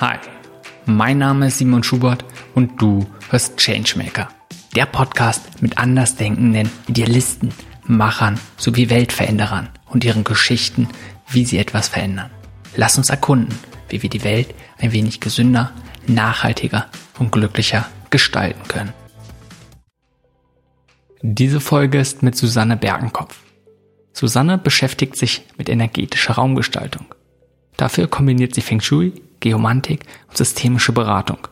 Hi, mein Name ist Simon Schubert und du hörst Changemaker, der Podcast mit andersdenkenden Idealisten, Machern sowie Weltveränderern und ihren Geschichten, wie sie etwas verändern. Lass uns erkunden, wie wir die Welt ein wenig gesünder, nachhaltiger und glücklicher gestalten können. Diese Folge ist mit Susanne Bergenkopf. Susanne beschäftigt sich mit energetischer Raumgestaltung. Dafür kombiniert sie Feng Shui, Geomantik und systemische Beratung.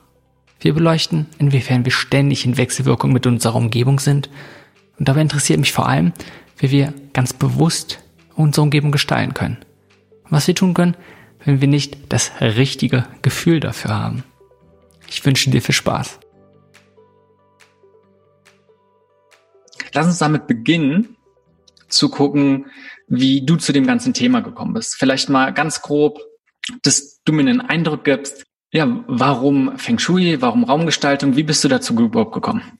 Wir beleuchten, inwiefern wir ständig in Wechselwirkung mit unserer Umgebung sind und dabei interessiert mich vor allem, wie wir ganz bewusst unsere Umgebung gestalten können. Was wir tun können, wenn wir nicht das richtige Gefühl dafür haben. Ich wünsche dir viel Spaß. Lass uns damit beginnen, zu gucken, wie du zu dem ganzen Thema gekommen bist. Vielleicht mal ganz grob, dass du mir einen Eindruck gibst, ja, warum Feng Shui, warum Raumgestaltung, wie bist du dazu überhaupt gekommen?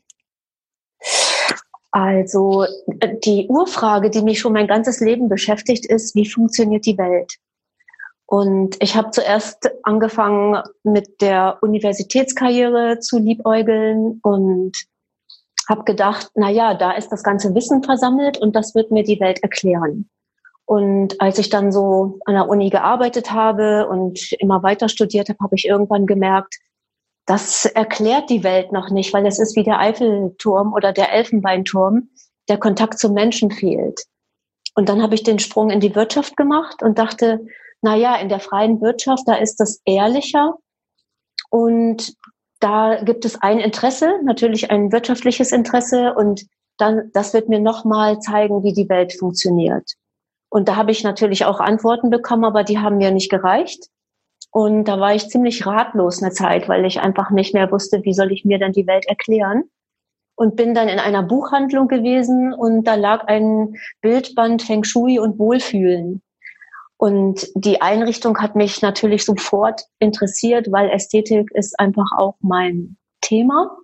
Also äh, die Urfrage, die mich schon mein ganzes Leben beschäftigt, ist, wie funktioniert die Welt? Und ich habe zuerst angefangen mit der Universitätskarriere zu liebäugeln und habe gedacht, na ja, da ist das ganze Wissen versammelt und das wird mir die Welt erklären. Und als ich dann so an der Uni gearbeitet habe und immer weiter studiert habe, habe ich irgendwann gemerkt, das erklärt die Welt noch nicht, weil es ist wie der Eiffelturm oder der Elfenbeinturm. Der Kontakt zum Menschen fehlt. Und dann habe ich den Sprung in die Wirtschaft gemacht und dachte, na ja, in der freien Wirtschaft, da ist das ehrlicher. Und da gibt es ein Interesse, natürlich ein wirtschaftliches Interesse. Und dann, das wird mir nochmal zeigen, wie die Welt funktioniert. Und da habe ich natürlich auch Antworten bekommen, aber die haben mir nicht gereicht. Und da war ich ziemlich ratlos eine Zeit, weil ich einfach nicht mehr wusste, wie soll ich mir denn die Welt erklären. Und bin dann in einer Buchhandlung gewesen und da lag ein Bildband Feng Shui und Wohlfühlen. Und die Einrichtung hat mich natürlich sofort interessiert, weil Ästhetik ist einfach auch mein Thema.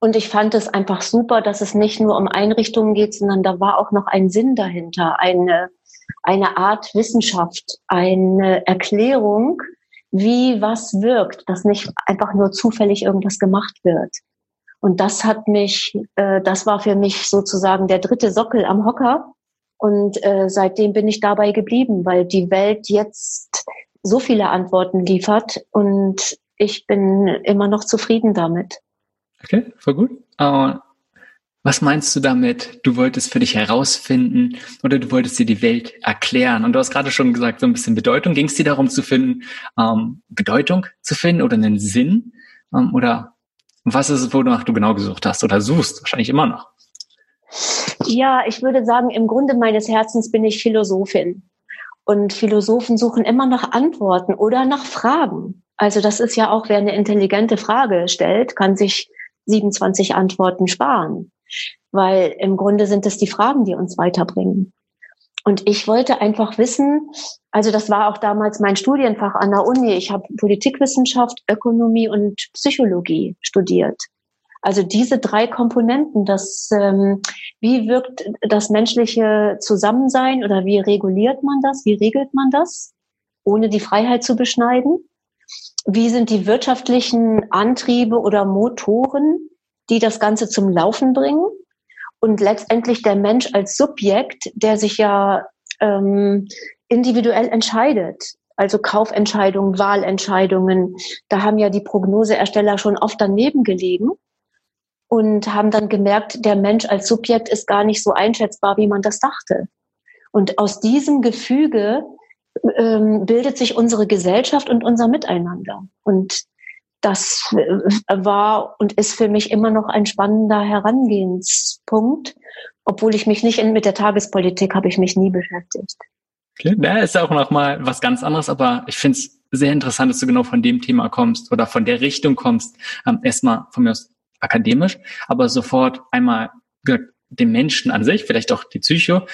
Und ich fand es einfach super, dass es nicht nur um Einrichtungen geht, sondern da war auch noch ein Sinn dahinter, eine, eine Art Wissenschaft, eine Erklärung, wie was wirkt, dass nicht einfach nur zufällig irgendwas gemacht wird. Und das hat mich, äh, das war für mich sozusagen der dritte Sockel am Hocker. Und äh, seitdem bin ich dabei geblieben, weil die Welt jetzt so viele Antworten liefert und ich bin immer noch zufrieden damit. Okay, voll gut. Uh, was meinst du damit? Du wolltest für dich herausfinden oder du wolltest dir die Welt erklären? Und du hast gerade schon gesagt, so ein bisschen Bedeutung. Ging es dir darum zu finden, ähm, Bedeutung zu finden oder einen Sinn? Ähm, oder was ist es, wonach du genau gesucht hast oder suchst? Wahrscheinlich immer noch. Ja, ich würde sagen, im Grunde meines Herzens bin ich Philosophin. Und Philosophen suchen immer nach Antworten oder nach Fragen. Also das ist ja auch, wer eine intelligente Frage stellt, kann sich 27 Antworten sparen. Weil im Grunde sind es die Fragen, die uns weiterbringen. Und ich wollte einfach wissen, also das war auch damals mein Studienfach an der Uni. Ich habe Politikwissenschaft, Ökonomie und Psychologie studiert. Also diese drei Komponenten, das, ähm, wie wirkt das menschliche Zusammensein oder wie reguliert man das, wie regelt man das, ohne die Freiheit zu beschneiden? Wie sind die wirtschaftlichen Antriebe oder Motoren, die das Ganze zum Laufen bringen? Und letztendlich der Mensch als Subjekt, der sich ja ähm, individuell entscheidet. Also Kaufentscheidungen, Wahlentscheidungen. Da haben ja die Prognoseersteller schon oft daneben gelegen und haben dann gemerkt, der Mensch als Subjekt ist gar nicht so einschätzbar, wie man das dachte. Und aus diesem Gefüge ähm, bildet sich unsere Gesellschaft und unser Miteinander. Und das äh, war und ist für mich immer noch ein spannender Herangehenspunkt, obwohl ich mich nicht in, mit der Tagespolitik habe ich mich nie beschäftigt. Okay, ja, ist ja auch noch mal was ganz anderes, aber ich finde es sehr interessant, dass du genau von dem Thema kommst oder von der Richtung kommst. Ähm, erstmal von mir aus akademisch, aber sofort einmal den Menschen an sich, vielleicht auch die Psycho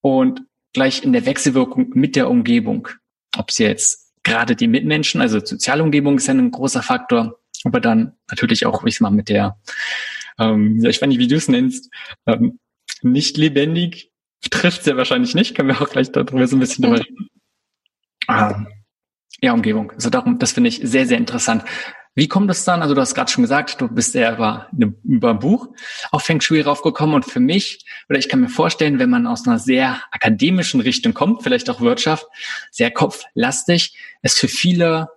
und gleich in der Wechselwirkung mit der Umgebung. Ob es jetzt gerade die Mitmenschen, also soziale Umgebung ist ja ein großer Faktor, aber dann natürlich auch, ich mal, mit der, ähm, ich weiß nicht, wie du es nennst, ähm, nicht lebendig trifft es ja wahrscheinlich nicht, können wir auch gleich darüber so ein bisschen drüber reden. Ähm, Ja, Umgebung. Also darum, das finde ich sehr, sehr interessant. Wie kommt es dann? Also du hast gerade schon gesagt, du bist ja über, über ein Buch auf Feng Shui raufgekommen und für mich, oder ich kann mir vorstellen, wenn man aus einer sehr akademischen Richtung kommt, vielleicht auch Wirtschaft, sehr kopflastig, ist für viele,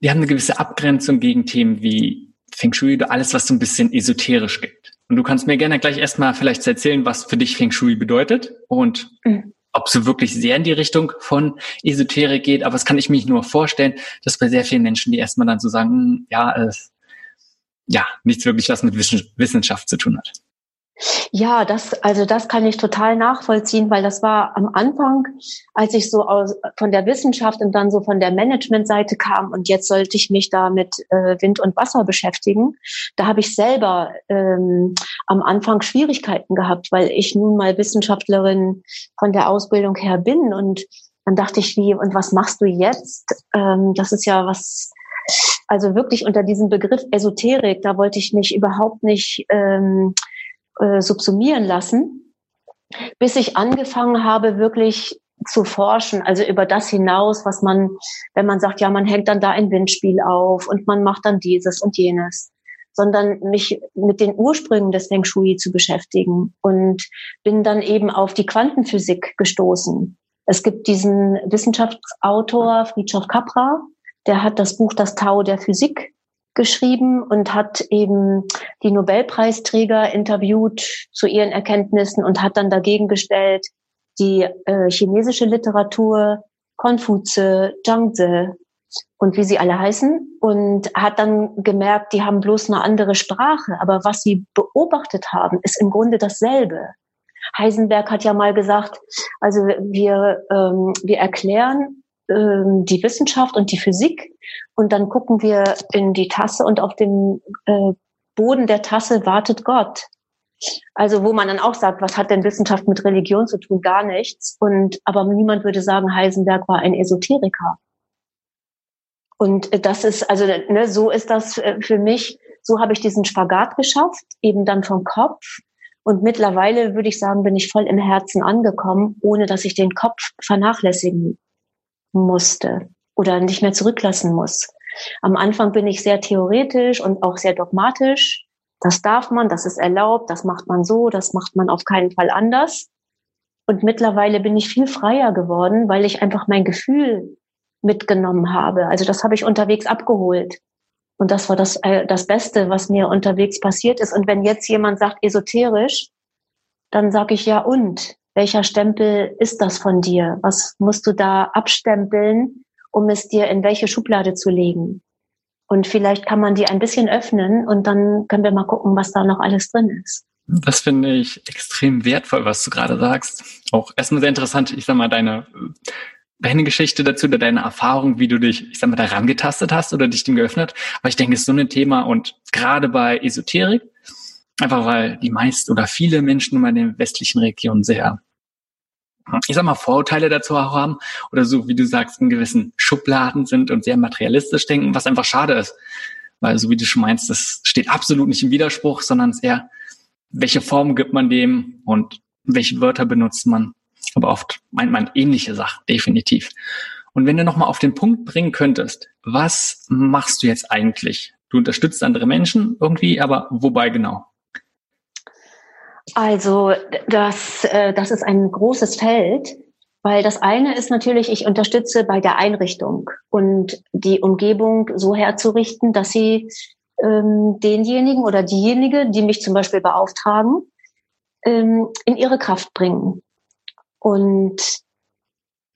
die haben eine gewisse Abgrenzung gegen Themen wie Feng Shui oder alles, was so ein bisschen esoterisch gibt. Und du kannst mir gerne gleich erstmal vielleicht erzählen, was für dich Feng Shui bedeutet und mhm ob sie wirklich sehr in die Richtung von Esoterik geht, aber das kann ich mich nur vorstellen, dass bei sehr vielen Menschen, die erstmal dann so sagen, hm, ja, es, ja, nichts wirklich was mit Wissenschaft zu tun hat. Ja, das, also das kann ich total nachvollziehen, weil das war am Anfang, als ich so aus, von der Wissenschaft und dann so von der Managementseite kam und jetzt sollte ich mich da mit äh, Wind und Wasser beschäftigen. Da habe ich selber ähm, am Anfang Schwierigkeiten gehabt, weil ich nun mal Wissenschaftlerin von der Ausbildung her bin und dann dachte ich, wie und was machst du jetzt? Ähm, das ist ja was, also wirklich unter diesem Begriff Esoterik, da wollte ich mich überhaupt nicht ähm, äh, subsumieren lassen, bis ich angefangen habe, wirklich zu forschen, also über das hinaus, was man, wenn man sagt, ja, man hängt dann da ein Windspiel auf und man macht dann dieses und jenes, sondern mich mit den Ursprüngen des Feng Shui zu beschäftigen und bin dann eben auf die Quantenphysik gestoßen. Es gibt diesen Wissenschaftsautor Friedrich Capra, der hat das Buch Das Tau der Physik geschrieben und hat eben die Nobelpreisträger interviewt zu ihren Erkenntnissen und hat dann dagegen gestellt die äh, chinesische Literatur, Konfuze, Zhangzi und wie sie alle heißen und hat dann gemerkt, die haben bloß eine andere Sprache, aber was sie beobachtet haben, ist im Grunde dasselbe. Heisenberg hat ja mal gesagt, also wir, ähm, wir erklären die Wissenschaft und die Physik und dann gucken wir in die Tasse und auf dem äh, Boden der Tasse wartet Gott. Also wo man dann auch sagt, was hat denn Wissenschaft mit Religion zu tun? Gar nichts. Und aber niemand würde sagen, Heisenberg war ein Esoteriker. Und das ist also ne, so ist das äh, für mich. So habe ich diesen Spagat geschafft, eben dann vom Kopf. Und mittlerweile würde ich sagen, bin ich voll im Herzen angekommen, ohne dass ich den Kopf vernachlässigen musste oder nicht mehr zurücklassen muss. Am Anfang bin ich sehr theoretisch und auch sehr dogmatisch. Das darf man, das ist erlaubt, das macht man so, das macht man auf keinen Fall anders. Und mittlerweile bin ich viel freier geworden, weil ich einfach mein Gefühl mitgenommen habe. Also das habe ich unterwegs abgeholt. Und das war das, äh, das Beste, was mir unterwegs passiert ist. Und wenn jetzt jemand sagt esoterisch, dann sage ich ja und welcher Stempel ist das von dir? Was musst du da abstempeln, um es dir in welche Schublade zu legen? Und vielleicht kann man die ein bisschen öffnen und dann können wir mal gucken, was da noch alles drin ist. Das finde ich extrem wertvoll, was du gerade sagst. Auch erstmal sehr interessant, ich sag mal, deine, deine Geschichte dazu oder deine Erfahrung, wie du dich, ich sag mal, da rangetastet hast oder dich dem geöffnet. Aber ich denke, es ist so ein Thema und gerade bei Esoterik, Einfach weil die meisten oder viele Menschen in den westlichen Regionen sehr, ich sag mal, Vorurteile dazu auch haben oder so, wie du sagst, in gewissen Schubladen sind und sehr materialistisch denken, was einfach schade ist. Weil so wie du schon meinst, das steht absolut nicht im Widerspruch, sondern es eher, welche Form gibt man dem und welche Wörter benutzt man. Aber oft meint man ähnliche Sachen, definitiv. Und wenn du nochmal auf den Punkt bringen könntest, was machst du jetzt eigentlich? Du unterstützt andere Menschen irgendwie, aber wobei genau? Also das, äh, das ist ein großes Feld, weil das eine ist natürlich, ich unterstütze bei der Einrichtung und die Umgebung so herzurichten, dass sie ähm, denjenigen oder diejenige, die mich zum Beispiel beauftragen, ähm, in ihre Kraft bringen. Und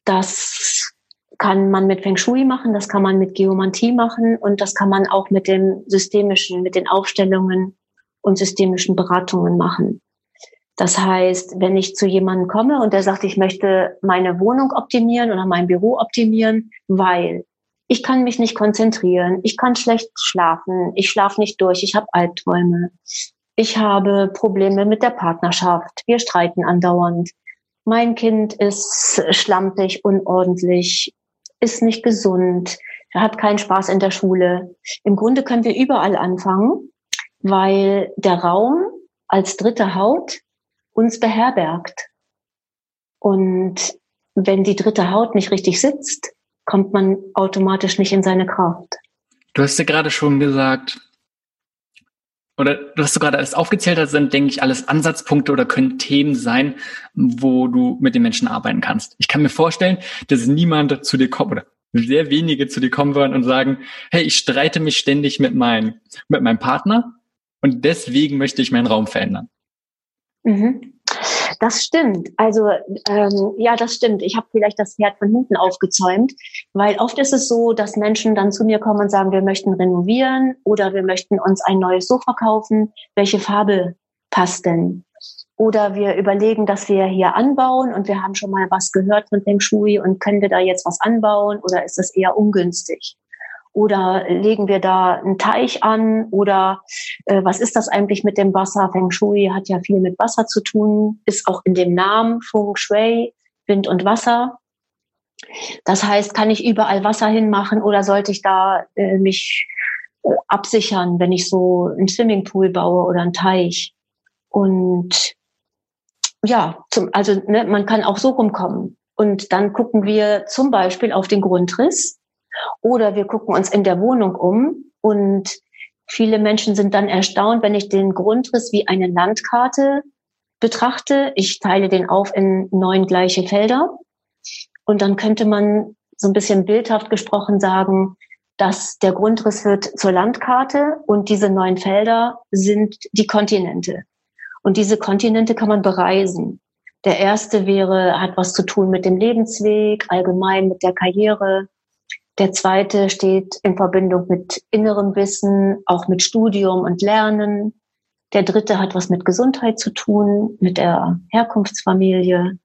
das kann man mit Feng Shui machen, das kann man mit Geomantie machen und das kann man auch mit dem systemischen, mit den Aufstellungen und systemischen Beratungen machen. Das heißt, wenn ich zu jemandem komme und der sagt, ich möchte meine Wohnung optimieren oder mein Büro optimieren, weil ich kann mich nicht konzentrieren, ich kann schlecht schlafen, ich schlafe nicht durch, ich habe Albträume, ich habe Probleme mit der Partnerschaft, wir streiten andauernd, mein Kind ist schlampig, unordentlich, ist nicht gesund, hat keinen Spaß in der Schule. Im Grunde können wir überall anfangen, weil der Raum als dritte Haut uns beherbergt. Und wenn die dritte Haut nicht richtig sitzt, kommt man automatisch nicht in seine Kraft. Du hast ja gerade schon gesagt, oder du hast du gerade alles aufgezählt hast, sind, denke ich, alles Ansatzpunkte oder können Themen sein, wo du mit den Menschen arbeiten kannst. Ich kann mir vorstellen, dass niemand zu dir kommt oder sehr wenige zu dir kommen würden und sagen, hey, ich streite mich ständig mit, mein, mit meinem Partner und deswegen möchte ich meinen Raum verändern. Mhm. Das stimmt. Also ähm, ja, das stimmt. Ich habe vielleicht das Pferd von hinten aufgezäumt, weil oft ist es so, dass Menschen dann zu mir kommen und sagen, wir möchten renovieren oder wir möchten uns ein neues Sofa kaufen. Welche Farbe passt denn? Oder wir überlegen, dass wir hier anbauen und wir haben schon mal was gehört von Feng Shui und können wir da jetzt was anbauen oder ist das eher ungünstig? Oder legen wir da einen Teich an? Oder äh, was ist das eigentlich mit dem Wasser? Feng Shui hat ja viel mit Wasser zu tun, ist auch in dem Namen Feng Shui, Wind und Wasser. Das heißt, kann ich überall Wasser hinmachen oder sollte ich da äh, mich äh, absichern, wenn ich so einen Swimmingpool baue oder einen Teich? Und ja, zum, also ne, man kann auch so rumkommen. Und dann gucken wir zum Beispiel auf den Grundriss oder wir gucken uns in der Wohnung um und viele Menschen sind dann erstaunt, wenn ich den Grundriss wie eine Landkarte betrachte. Ich teile den auf in neun gleiche Felder. Und dann könnte man so ein bisschen bildhaft gesprochen sagen, dass der Grundriss wird zur Landkarte und diese neun Felder sind die Kontinente. Und diese Kontinente kann man bereisen. Der erste wäre, hat was zu tun mit dem Lebensweg, allgemein mit der Karriere, der zweite steht in Verbindung mit innerem Wissen, auch mit Studium und Lernen. Der dritte hat was mit Gesundheit zu tun, mit der Herkunftsfamilie.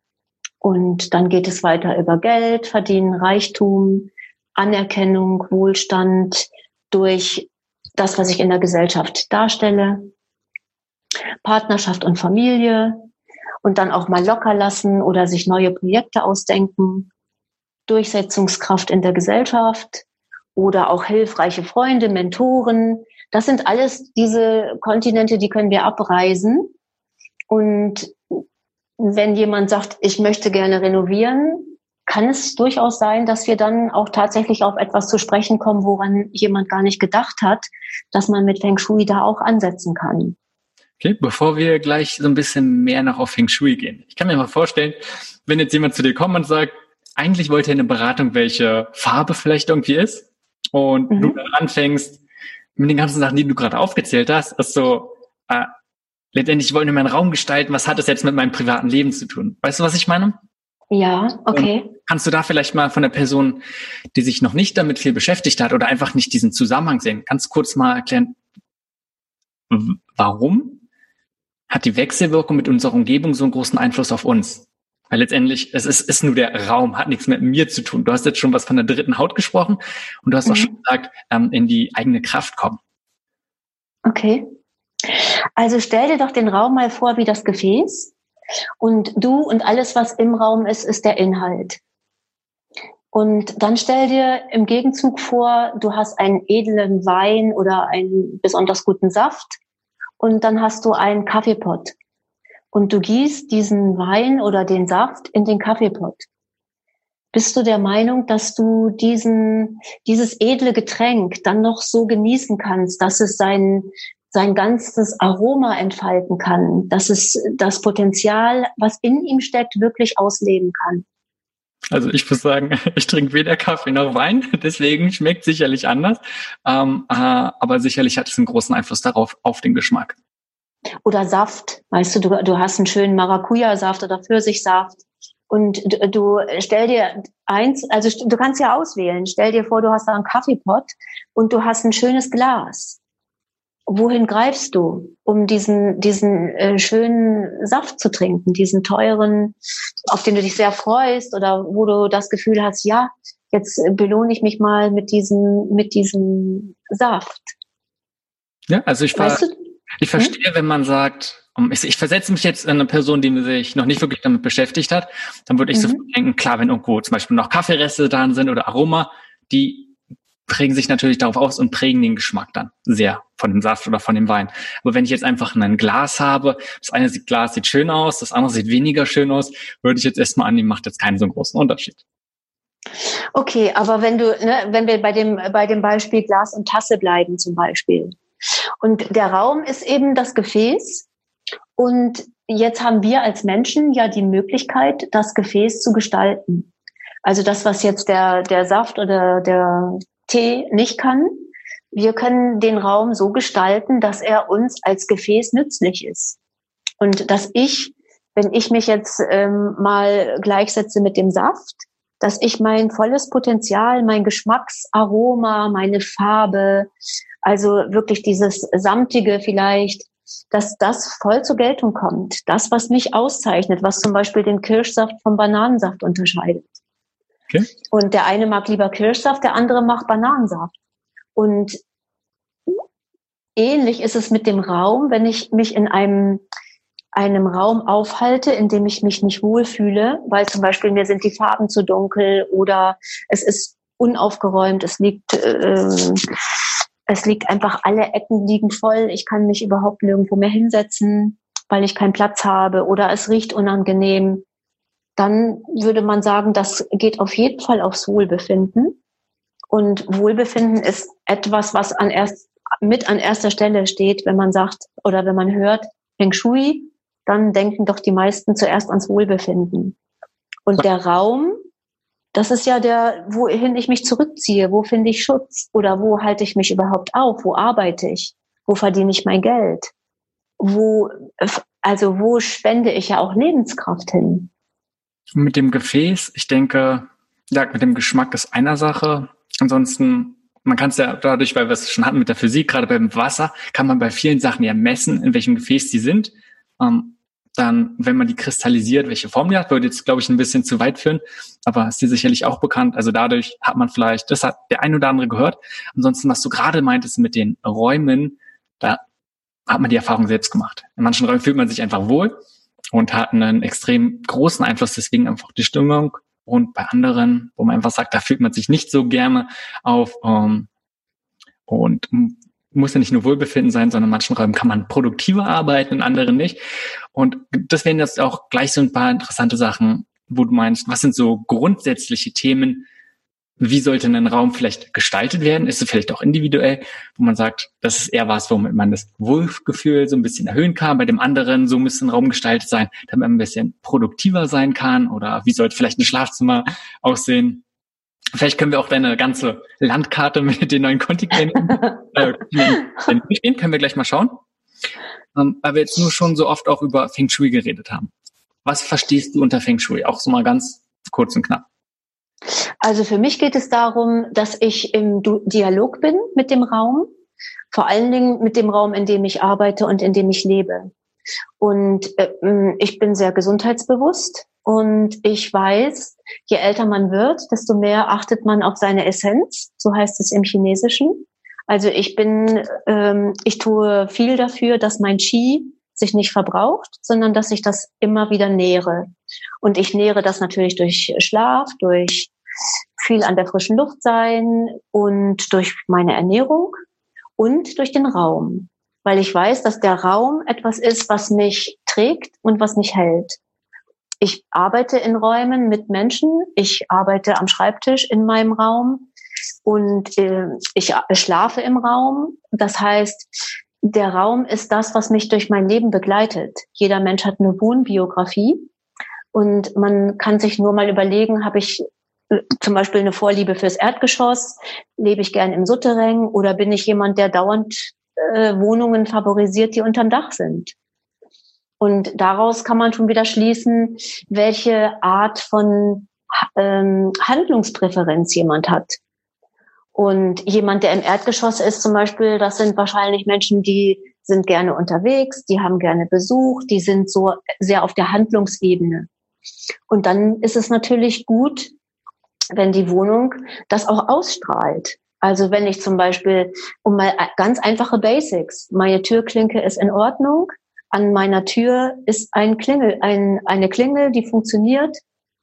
Und dann geht es weiter über Geld, Verdienen, Reichtum, Anerkennung, Wohlstand durch das, was ich in der Gesellschaft darstelle. Partnerschaft und Familie und dann auch mal locker lassen oder sich neue Projekte ausdenken. Durchsetzungskraft in der Gesellschaft oder auch hilfreiche Freunde, Mentoren. Das sind alles diese Kontinente, die können wir abreisen. Und wenn jemand sagt, ich möchte gerne renovieren, kann es durchaus sein, dass wir dann auch tatsächlich auf etwas zu sprechen kommen, woran jemand gar nicht gedacht hat, dass man mit Feng Shui da auch ansetzen kann. Okay, bevor wir gleich so ein bisschen mehr noch auf Feng Shui gehen. Ich kann mir mal vorstellen, wenn jetzt jemand zu dir kommt und sagt, eigentlich wollte er eine Beratung, welche Farbe vielleicht irgendwie ist. Und mhm. du dann anfängst, mit den ganzen Sachen, die du gerade aufgezählt hast, ist so, äh, letztendlich wollen wir meinen Raum gestalten, was hat das jetzt mit meinem privaten Leben zu tun? Weißt du, was ich meine? Ja, okay. Und kannst du da vielleicht mal von der Person, die sich noch nicht damit viel beschäftigt hat oder einfach nicht diesen Zusammenhang sehen, ganz kurz mal erklären, warum hat die Wechselwirkung mit unserer Umgebung so einen großen Einfluss auf uns? Weil letztendlich, es ist, ist nur der Raum, hat nichts mit mir zu tun. Du hast jetzt schon was von der dritten Haut gesprochen und du hast mhm. auch schon gesagt, ähm, in die eigene Kraft kommen. Okay. Also stell dir doch den Raum mal vor wie das Gefäß und du und alles, was im Raum ist, ist der Inhalt. Und dann stell dir im Gegenzug vor, du hast einen edlen Wein oder einen besonders guten Saft und dann hast du einen Kaffeepott und du gießt diesen Wein oder den Saft in den Kaffeepott. Bist du der Meinung, dass du diesen, dieses edle Getränk dann noch so genießen kannst, dass es sein, sein ganzes Aroma entfalten kann, dass es das Potenzial, was in ihm steckt, wirklich ausleben kann? Also ich muss sagen, ich trinke weder Kaffee noch Wein, deswegen schmeckt sicherlich anders. Ähm, äh, aber sicherlich hat es einen großen Einfluss darauf, auf den Geschmack. Oder Saft. Weißt du, du, du hast einen schönen Maracuja-Saft oder Pfirsichsaft. Und du, du stell dir eins, also du kannst ja auswählen. Stell dir vor, du hast da einen Kaffeepott und du hast ein schönes Glas. Wohin greifst du, um diesen, diesen äh, schönen Saft zu trinken, diesen teuren, auf den du dich sehr freust oder wo du das Gefühl hast, ja, jetzt belohne ich mich mal mit diesem, mit diesem Saft. Ja, also ich war, weißt du, ich hm? verstehe, hm? wenn man sagt, ich, ich, versetze mich jetzt in eine Person, die sich noch nicht wirklich damit beschäftigt hat, dann würde ich mhm. so denken, klar, wenn irgendwo zum Beispiel noch Kaffeereste dran sind oder Aroma, die prägen sich natürlich darauf aus und prägen den Geschmack dann sehr von dem Saft oder von dem Wein. Aber wenn ich jetzt einfach ein Glas habe, das eine Glas sieht schön aus, das andere sieht weniger schön aus, würde ich jetzt erstmal annehmen, macht jetzt keinen so großen Unterschied. Okay, aber wenn du, ne, wenn wir bei dem, bei dem Beispiel Glas und Tasse bleiben zum Beispiel. Und der Raum ist eben das Gefäß. Und jetzt haben wir als Menschen ja die Möglichkeit, das Gefäß zu gestalten. Also das, was jetzt der, der Saft oder der Tee nicht kann, wir können den Raum so gestalten, dass er uns als Gefäß nützlich ist. Und dass ich, wenn ich mich jetzt ähm, mal gleichsetze mit dem Saft, dass ich mein volles Potenzial, mein Geschmacksaroma, meine Farbe, also wirklich dieses samtige vielleicht, dass das voll zur Geltung kommt. Das, was mich auszeichnet, was zum Beispiel den Kirschsaft vom Bananensaft unterscheidet. Okay. Und der eine mag lieber Kirschsaft, der andere mag Bananensaft. Und ähnlich ist es mit dem Raum, wenn ich mich in einem einem Raum aufhalte, in dem ich mich nicht wohlfühle, weil zum Beispiel mir sind die Farben zu dunkel oder es ist unaufgeräumt, es liegt, äh, es liegt einfach, alle Ecken liegen voll, ich kann mich überhaupt nirgendwo mehr hinsetzen, weil ich keinen Platz habe oder es riecht unangenehm, dann würde man sagen, das geht auf jeden Fall aufs Wohlbefinden. Und Wohlbefinden ist etwas, was an erst, mit an erster Stelle steht, wenn man sagt oder wenn man hört, Feng Shui, dann denken doch die meisten zuerst ans Wohlbefinden. Und der Raum, das ist ja der, wohin ich mich zurückziehe, wo finde ich Schutz oder wo halte ich mich überhaupt auf, wo arbeite ich, wo verdiene ich mein Geld, wo, also wo spende ich ja auch Lebenskraft hin. Mit dem Gefäß, ich denke, ja, mit dem Geschmack ist einer Sache. Ansonsten, man kann es ja dadurch, weil wir es schon hatten mit der Physik, gerade beim Wasser, kann man bei vielen Sachen ja messen, in welchem Gefäß die sind. Ähm, dann, wenn man die kristallisiert, welche Form die hat, würde jetzt, glaube ich, ein bisschen zu weit führen, aber ist dir sicherlich auch bekannt. Also dadurch hat man vielleicht, das hat der ein oder andere gehört. Ansonsten, was du gerade meintest mit den Räumen, da hat man die Erfahrung selbst gemacht. In manchen Räumen fühlt man sich einfach wohl und hat einen extrem großen Einfluss, deswegen einfach die Stimmung. Und bei anderen, wo man einfach sagt, da fühlt man sich nicht so gerne auf ähm, und muss ja nicht nur Wohlbefinden sein, sondern in manchen Räumen kann man produktiver arbeiten, in anderen nicht. Und das wären jetzt auch gleich so ein paar interessante Sachen, wo du meinst, was sind so grundsätzliche Themen, wie sollte ein Raum vielleicht gestaltet werden? Ist es vielleicht auch individuell, wo man sagt, das ist eher was, womit man das Wohlgefühl so ein bisschen erhöhen kann. Bei dem anderen, so müsste ein Raum gestaltet sein, damit man ein bisschen produktiver sein kann. Oder wie sollte vielleicht ein Schlafzimmer aussehen? Vielleicht können wir auch deine ganze Landkarte mit den neuen Kontinenten äh, durchgehen. Können wir gleich mal schauen. Ähm, weil wir jetzt nur schon so oft auch über Feng Shui geredet haben. Was verstehst du unter Feng Shui? Auch so mal ganz kurz und knapp. Also für mich geht es darum, dass ich im Dialog bin mit dem Raum, vor allen Dingen mit dem Raum, in dem ich arbeite und in dem ich lebe. Und äh, ich bin sehr gesundheitsbewusst und ich weiß, je älter man wird, desto mehr achtet man auf seine Essenz. So heißt es im Chinesischen. Also ich bin, ähm, ich tue viel dafür, dass mein Qi sich nicht verbraucht, sondern dass ich das immer wieder nähere. Und ich nähere das natürlich durch Schlaf, durch viel an der frischen Luft sein und durch meine Ernährung und durch den Raum. Weil ich weiß, dass der Raum etwas ist, was mich trägt und was mich hält. Ich arbeite in Räumen mit Menschen. Ich arbeite am Schreibtisch in meinem Raum und äh, ich schlafe im Raum. Das heißt, der Raum ist das, was mich durch mein Leben begleitet. Jeder Mensch hat eine Wohnbiografie und man kann sich nur mal überlegen, habe ich äh, zum Beispiel eine Vorliebe fürs Erdgeschoss, lebe ich gern im Souterrain oder bin ich jemand, der dauernd äh, Wohnungen favorisiert, die unterm Dach sind? Und daraus kann man schon wieder schließen, welche Art von ähm, Handlungspräferenz jemand hat. Und jemand, der im Erdgeschoss ist zum Beispiel, das sind wahrscheinlich Menschen, die sind gerne unterwegs, die haben gerne Besuch, die sind so sehr auf der Handlungsebene. Und dann ist es natürlich gut, wenn die Wohnung das auch ausstrahlt. Also wenn ich zum Beispiel, um mal ganz einfache Basics, meine Türklinke ist in Ordnung, an meiner Tür ist ein Klingel, ein, eine Klingel, die funktioniert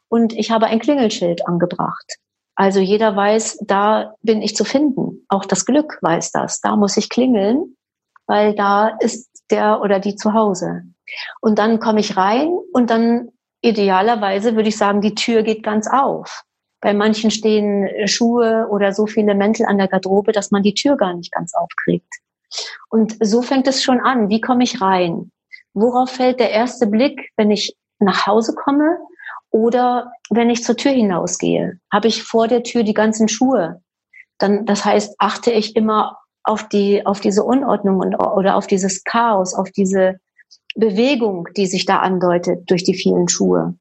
und ich habe ein Klingelschild angebracht. Also jeder weiß, da bin ich zu finden. Auch das Glück weiß das. Da muss ich klingeln, weil da ist der oder die zu Hause. Und dann komme ich rein und dann idealerweise würde ich sagen, die Tür geht ganz auf. Bei manchen stehen Schuhe oder so viele Mäntel an der Garderobe, dass man die Tür gar nicht ganz aufkriegt. Und so fängt es schon an. Wie komme ich rein? Worauf fällt der erste Blick, wenn ich nach Hause komme oder wenn ich zur Tür hinausgehe? Habe ich vor der Tür die ganzen Schuhe? Dann, das heißt, achte ich immer auf die, auf diese Unordnung und, oder auf dieses Chaos, auf diese Bewegung, die sich da andeutet durch die vielen Schuhe.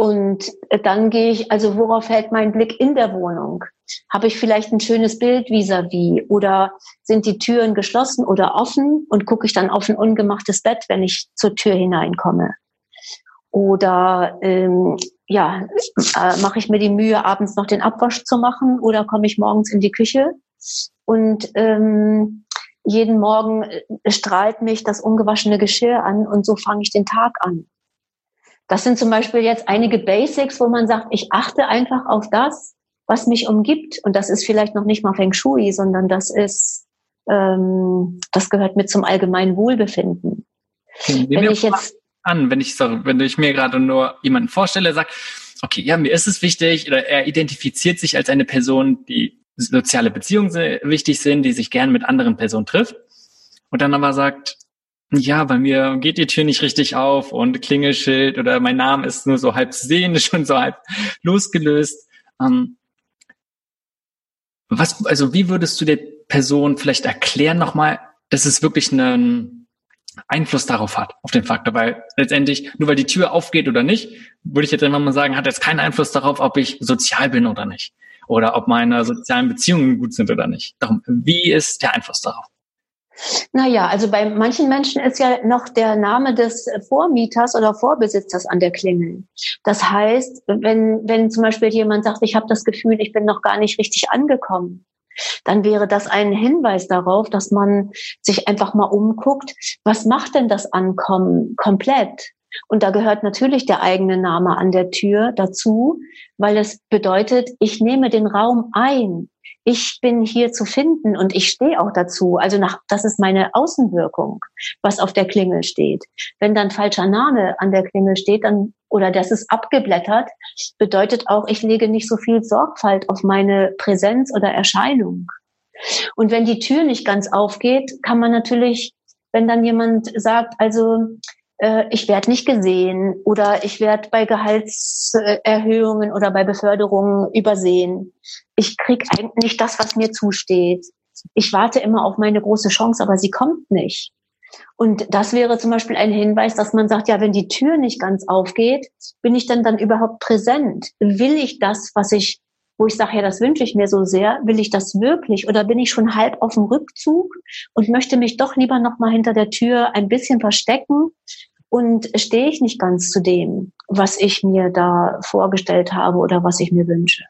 Und dann gehe ich, also worauf fällt mein Blick in der Wohnung? Habe ich vielleicht ein schönes Bild vis-à-vis -vis? oder sind die Türen geschlossen oder offen und gucke ich dann auf ein ungemachtes Bett, wenn ich zur Tür hineinkomme? Oder ähm, ja, äh, mache ich mir die Mühe, abends noch den Abwasch zu machen oder komme ich morgens in die Küche und ähm, jeden Morgen äh, strahlt mich das ungewaschene Geschirr an und so fange ich den Tag an. Das sind zum Beispiel jetzt einige Basics, wo man sagt, ich achte einfach auf das, was mich umgibt. Und das ist vielleicht noch nicht mal Feng Shui, sondern das ist, ähm, das gehört mit zum allgemeinen Wohlbefinden. Okay, wenn ich jetzt an, wenn ich sorry, wenn ich mir gerade nur jemanden vorstelle, sagt, okay, ja, mir ist es wichtig, oder er identifiziert sich als eine Person, die soziale Beziehungen wichtig sind, die sich gern mit anderen Personen trifft. Und dann aber sagt, ja, bei mir geht die Tür nicht richtig auf und Klingelschild oder mein Name ist nur so halb zu sehen, schon so halb losgelöst. Ähm, was, also wie würdest du der Person vielleicht erklären nochmal, dass es wirklich einen Einfluss darauf hat, auf den Faktor? Weil letztendlich, nur weil die Tür aufgeht oder nicht, würde ich jetzt einfach mal sagen, hat jetzt keinen Einfluss darauf, ob ich sozial bin oder nicht oder ob meine sozialen Beziehungen gut sind oder nicht. Darum, wie ist der Einfluss darauf? Naja, also bei manchen Menschen ist ja noch der Name des Vormieters oder Vorbesitzers an der Klingel. Das heißt, wenn, wenn zum Beispiel jemand sagt, ich habe das Gefühl, ich bin noch gar nicht richtig angekommen, dann wäre das ein Hinweis darauf, dass man sich einfach mal umguckt, was macht denn das Ankommen komplett? Und da gehört natürlich der eigene Name an der Tür dazu, weil es bedeutet, ich nehme den Raum ein. Ich bin hier zu finden und ich stehe auch dazu. Also nach, das ist meine Außenwirkung, was auf der Klingel steht. Wenn dann falscher Name an der Klingel steht, dann oder das ist abgeblättert, bedeutet auch, ich lege nicht so viel Sorgfalt auf meine Präsenz oder Erscheinung. Und wenn die Tür nicht ganz aufgeht, kann man natürlich, wenn dann jemand sagt, also äh, ich werde nicht gesehen oder ich werde bei Gehaltserhöhungen oder bei Beförderungen übersehen. Ich krieg eigentlich nicht das, was mir zusteht. Ich warte immer auf meine große Chance, aber sie kommt nicht. Und das wäre zum Beispiel ein Hinweis, dass man sagt, ja, wenn die Tür nicht ganz aufgeht, bin ich dann dann überhaupt präsent? Will ich das, was ich wo ich sage, ja, das wünsche ich mir so sehr, will ich das wirklich oder bin ich schon halb auf dem Rückzug und möchte mich doch lieber noch mal hinter der Tür ein bisschen verstecken und stehe ich nicht ganz zu dem, was ich mir da vorgestellt habe oder was ich mir wünsche.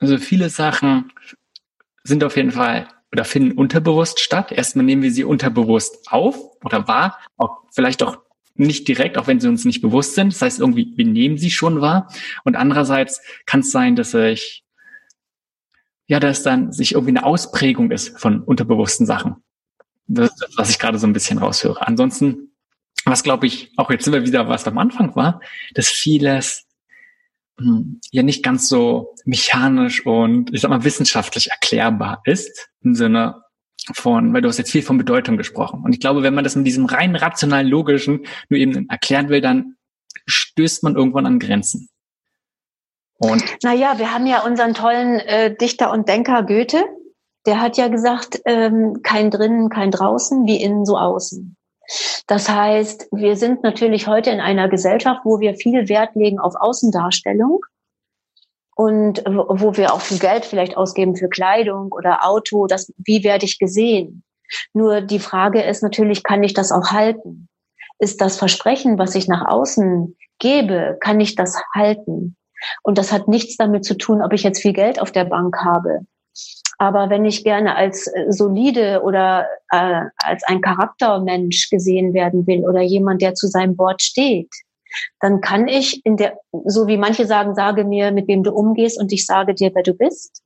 Also viele Sachen sind auf jeden Fall oder finden unterbewusst statt. Erstmal nehmen wir sie unterbewusst auf oder wahr, auch vielleicht auch nicht direkt, auch wenn sie uns nicht bewusst sind. Das heißt, irgendwie, wir nehmen sie schon wahr. Und andererseits kann es sein, dass ich ja, dass dann sich irgendwie eine Ausprägung ist von unterbewussten Sachen. Das was ich gerade so ein bisschen raushöre. Ansonsten, was glaube ich, auch jetzt wir wieder, was am Anfang war, dass vieles hm, ja nicht ganz so mechanisch und ich sag mal wissenschaftlich erklärbar ist im Sinne von, weil du hast jetzt viel von Bedeutung gesprochen. Und ich glaube, wenn man das mit diesem rein rationalen, logischen nur eben erklären will, dann stößt man irgendwann an Grenzen. Und naja, wir haben ja unseren tollen äh, Dichter und Denker Goethe. Der hat ja gesagt, ähm, kein drinnen, kein draußen, wie innen so außen. Das heißt, wir sind natürlich heute in einer Gesellschaft, wo wir viel Wert legen auf Außendarstellung und wo wir auch viel Geld vielleicht ausgeben für Kleidung oder Auto. Das, wie werde ich gesehen? Nur die Frage ist natürlich, kann ich das auch halten? Ist das Versprechen, was ich nach außen gebe, kann ich das halten? Und das hat nichts damit zu tun, ob ich jetzt viel Geld auf der Bank habe. Aber wenn ich gerne als äh, solide oder äh, als ein Charaktermensch gesehen werden will oder jemand, der zu seinem Wort steht, dann kann ich in der, so wie manche sagen, sage mir, mit wem du umgehst und ich sage dir, wer du bist.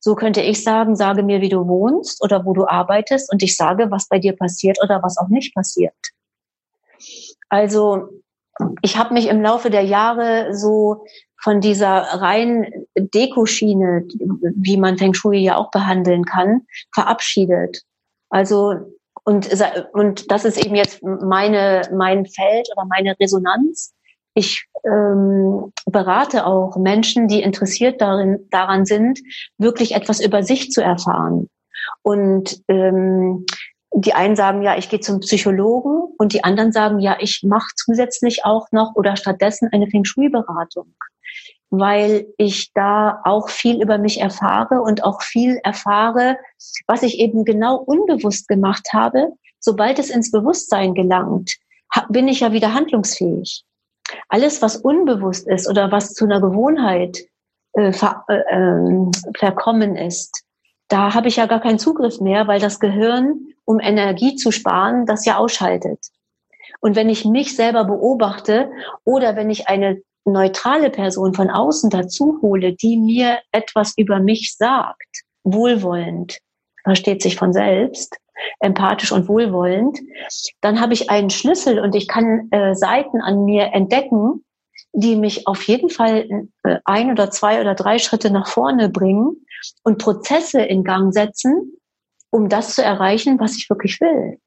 So könnte ich sagen, sage mir, wie du wohnst oder wo du arbeitest und ich sage, was bei dir passiert oder was auch nicht passiert. Also ich habe mich im Laufe der Jahre so von dieser rein Dekoschiene, wie man Feng Shui ja auch behandeln kann, verabschiedet. Also und und das ist eben jetzt meine mein Feld oder meine Resonanz. Ich ähm, berate auch Menschen, die interessiert darin, daran sind, wirklich etwas über sich zu erfahren. Und ähm, die einen sagen, ja, ich gehe zum Psychologen und die anderen sagen, ja, ich mache zusätzlich auch noch oder stattdessen eine Feng Shui-Beratung, weil ich da auch viel über mich erfahre und auch viel erfahre, was ich eben genau unbewusst gemacht habe. Sobald es ins Bewusstsein gelangt, bin ich ja wieder handlungsfähig. Alles, was unbewusst ist oder was zu einer Gewohnheit äh, ver, äh, äh, verkommen ist, da habe ich ja gar keinen Zugriff mehr, weil das Gehirn, um Energie zu sparen, das ja ausschaltet. Und wenn ich mich selber beobachte oder wenn ich eine neutrale Person von außen dazu hole, die mir etwas über mich sagt, wohlwollend, versteht sich von selbst, empathisch und wohlwollend, dann habe ich einen Schlüssel und ich kann äh, Seiten an mir entdecken, die mich auf jeden Fall äh, ein oder zwei oder drei Schritte nach vorne bringen und Prozesse in Gang setzen, um das zu erreichen, was ich wirklich will.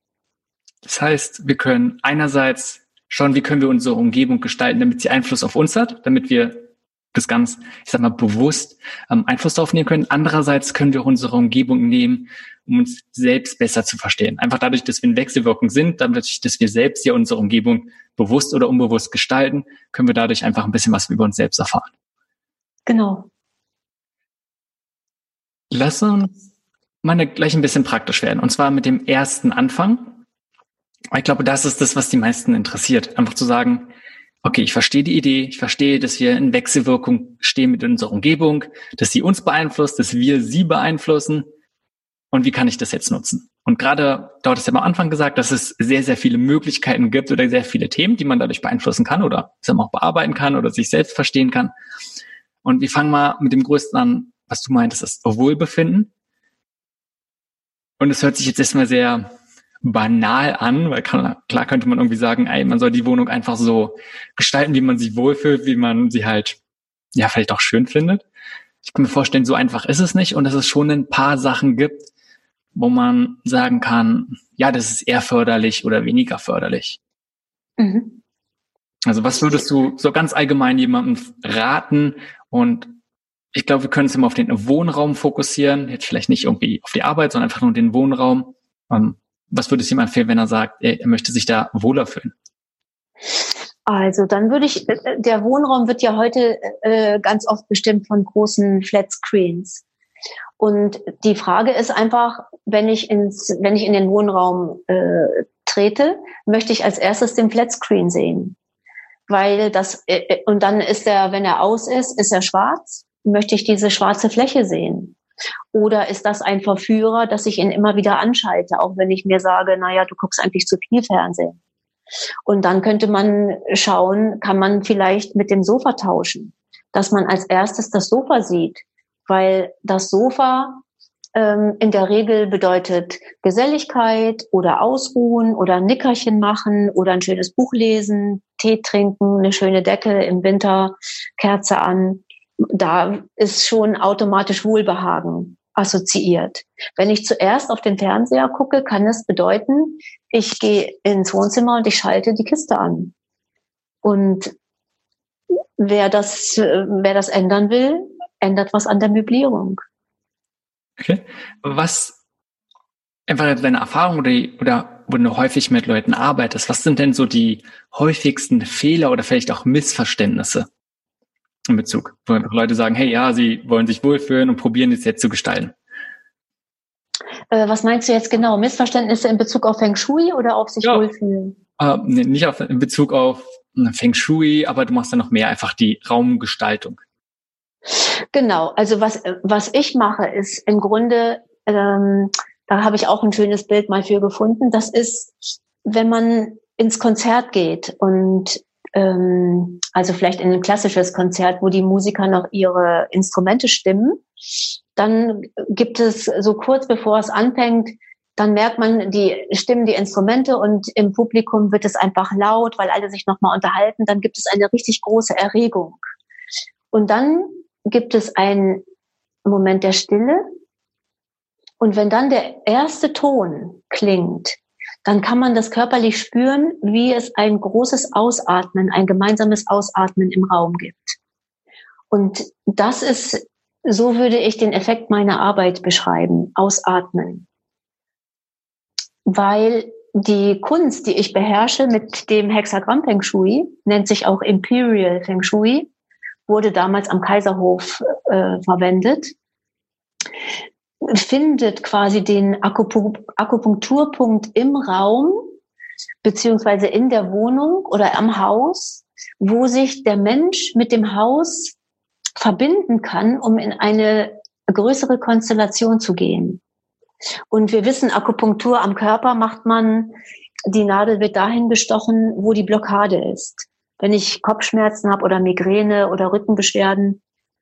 Das heißt, wir können einerseits schauen, wie können wir unsere Umgebung gestalten, damit sie Einfluss auf uns hat, damit wir das ganz, ich sag mal, bewusst ähm, Einfluss darauf nehmen können. Andererseits können wir unsere Umgebung nehmen, um uns selbst besser zu verstehen. Einfach dadurch, dass wir in Wechselwirkung sind, dadurch, dass wir selbst ja unsere Umgebung bewusst oder unbewusst gestalten, können wir dadurch einfach ein bisschen was über uns selbst erfahren. Genau. Lass uns mal gleich ein bisschen praktisch werden. Und zwar mit dem ersten Anfang. Ich glaube, das ist das, was die meisten interessiert. Einfach zu sagen, okay, ich verstehe die Idee, ich verstehe, dass wir in Wechselwirkung stehen mit unserer Umgebung, dass sie uns beeinflusst, dass wir sie beeinflussen. Und wie kann ich das jetzt nutzen? Und gerade, dort ist ja am Anfang gesagt, dass es sehr, sehr viele Möglichkeiten gibt oder sehr viele Themen, die man dadurch beeinflussen kann oder auch bearbeiten kann oder sich selbst verstehen kann. Und wir fangen mal mit dem größten an, was du meintest, das Wohlbefinden. Und es hört sich jetzt erstmal sehr banal an, weil kann, klar könnte man irgendwie sagen, ey, man soll die Wohnung einfach so gestalten, wie man sich wohlfühlt, wie man sie halt, ja, vielleicht auch schön findet. Ich kann mir vorstellen, so einfach ist es nicht und dass es schon ein paar Sachen gibt, wo man sagen kann, ja, das ist eher förderlich oder weniger förderlich. Mhm. Also was würdest du so ganz allgemein jemandem raten und ich glaube, wir können uns immer auf den Wohnraum fokussieren, jetzt vielleicht nicht irgendwie auf die Arbeit, sondern einfach nur den Wohnraum. Was würde es ihm empfehlen, wenn er sagt, er, möchte sich da wohler fühlen? Also dann würde ich, äh, der Wohnraum wird ja heute äh, ganz oft bestimmt von großen Flat Screens. Und die Frage ist einfach, wenn ich ins, wenn ich in den Wohnraum äh, trete, möchte ich als erstes den Flatscreen sehen, weil das äh, äh und dann ist er, wenn er aus ist, ist er schwarz möchte ich diese schwarze Fläche sehen? Oder ist das ein Verführer, dass ich ihn immer wieder anschalte, auch wenn ich mir sage, naja, du guckst eigentlich zu viel Fernsehen. Und dann könnte man schauen, kann man vielleicht mit dem Sofa tauschen, dass man als erstes das Sofa sieht, weil das Sofa ähm, in der Regel bedeutet Geselligkeit oder Ausruhen oder ein Nickerchen machen oder ein schönes Buch lesen, Tee trinken, eine schöne Decke im Winter, Kerze an da ist schon automatisch Wohlbehagen assoziiert. Wenn ich zuerst auf den Fernseher gucke, kann es bedeuten, ich gehe ins Wohnzimmer und ich schalte die Kiste an. Und wer das, wer das ändern will, ändert was an der Möblierung. Okay. Was einfach deine Erfahrung oder, oder wo du häufig mit Leuten arbeitest, was sind denn so die häufigsten Fehler oder vielleicht auch Missverständnisse? In Bezug, wo Leute sagen, hey, ja, sie wollen sich wohlfühlen und probieren es jetzt zu gestalten. Äh, was meinst du jetzt genau? Missverständnisse in Bezug auf Feng Shui oder auf sich ja. wohlfühlen? Äh, nee, nicht auf, in Bezug auf äh, Feng Shui, aber du machst dann noch mehr einfach die Raumgestaltung. Genau, also was, was ich mache, ist im Grunde, ähm, da habe ich auch ein schönes Bild mal für gefunden, das ist, wenn man ins Konzert geht und ähm, also vielleicht in ein klassisches Konzert, wo die Musiker noch ihre Instrumente stimmen. Dann gibt es so kurz bevor es anfängt, dann merkt man, die stimmen die Instrumente und im Publikum wird es einfach laut, weil alle sich nochmal unterhalten. Dann gibt es eine richtig große Erregung. Und dann gibt es einen Moment der Stille. Und wenn dann der erste Ton klingt, dann kann man das körperlich spüren, wie es ein großes Ausatmen, ein gemeinsames Ausatmen im Raum gibt. Und das ist, so würde ich den Effekt meiner Arbeit beschreiben, Ausatmen. Weil die Kunst, die ich beherrsche mit dem Hexagramm Feng Shui, nennt sich auch Imperial Feng Shui, wurde damals am Kaiserhof äh, verwendet, findet quasi den Akupunkturpunkt im Raum beziehungsweise in der Wohnung oder am Haus, wo sich der Mensch mit dem Haus verbinden kann, um in eine größere Konstellation zu gehen. Und wir wissen, Akupunktur am Körper macht man, die Nadel wird dahin gestochen, wo die Blockade ist. Wenn ich Kopfschmerzen habe oder Migräne oder Rückenbeschwerden,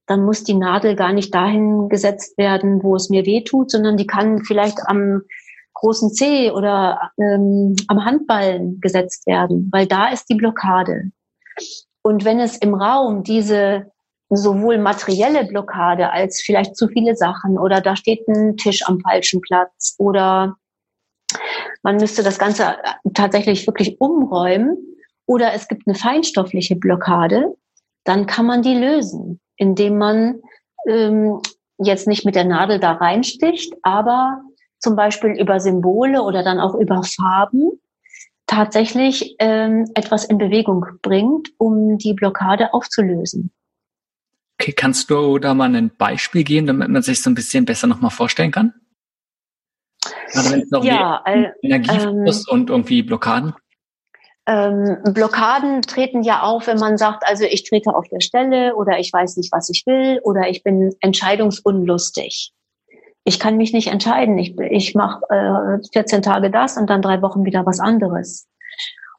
dann muss die Nadel gar nicht dahin gesetzt werden, wo es mir weh tut, sondern die kann vielleicht am großen Zeh oder ähm, am Handballen gesetzt werden, weil da ist die Blockade. Und wenn es im Raum diese sowohl materielle Blockade als vielleicht zu viele Sachen oder da steht ein Tisch am falschen Platz oder man müsste das Ganze äh, tatsächlich wirklich umräumen oder es gibt eine feinstoffliche Blockade, dann kann man die lösen, indem man ähm, jetzt nicht mit der Nadel da reinsticht, aber zum Beispiel über Symbole oder dann auch über Farben tatsächlich ähm, etwas in Bewegung bringt, um die Blockade aufzulösen. Okay, kannst du da mal ein Beispiel geben, damit man sich so ein bisschen besser nochmal vorstellen kann? Also wenn es noch ja, äh, Energiefluss ähm, und irgendwie Blockaden? Ähm, Blockaden treten ja auf, wenn man sagt, also ich trete auf der Stelle oder ich weiß nicht, was ich will oder ich bin entscheidungsunlustig. Ich kann mich nicht entscheiden. Ich, ich mache äh, 14 Tage das und dann drei Wochen wieder was anderes.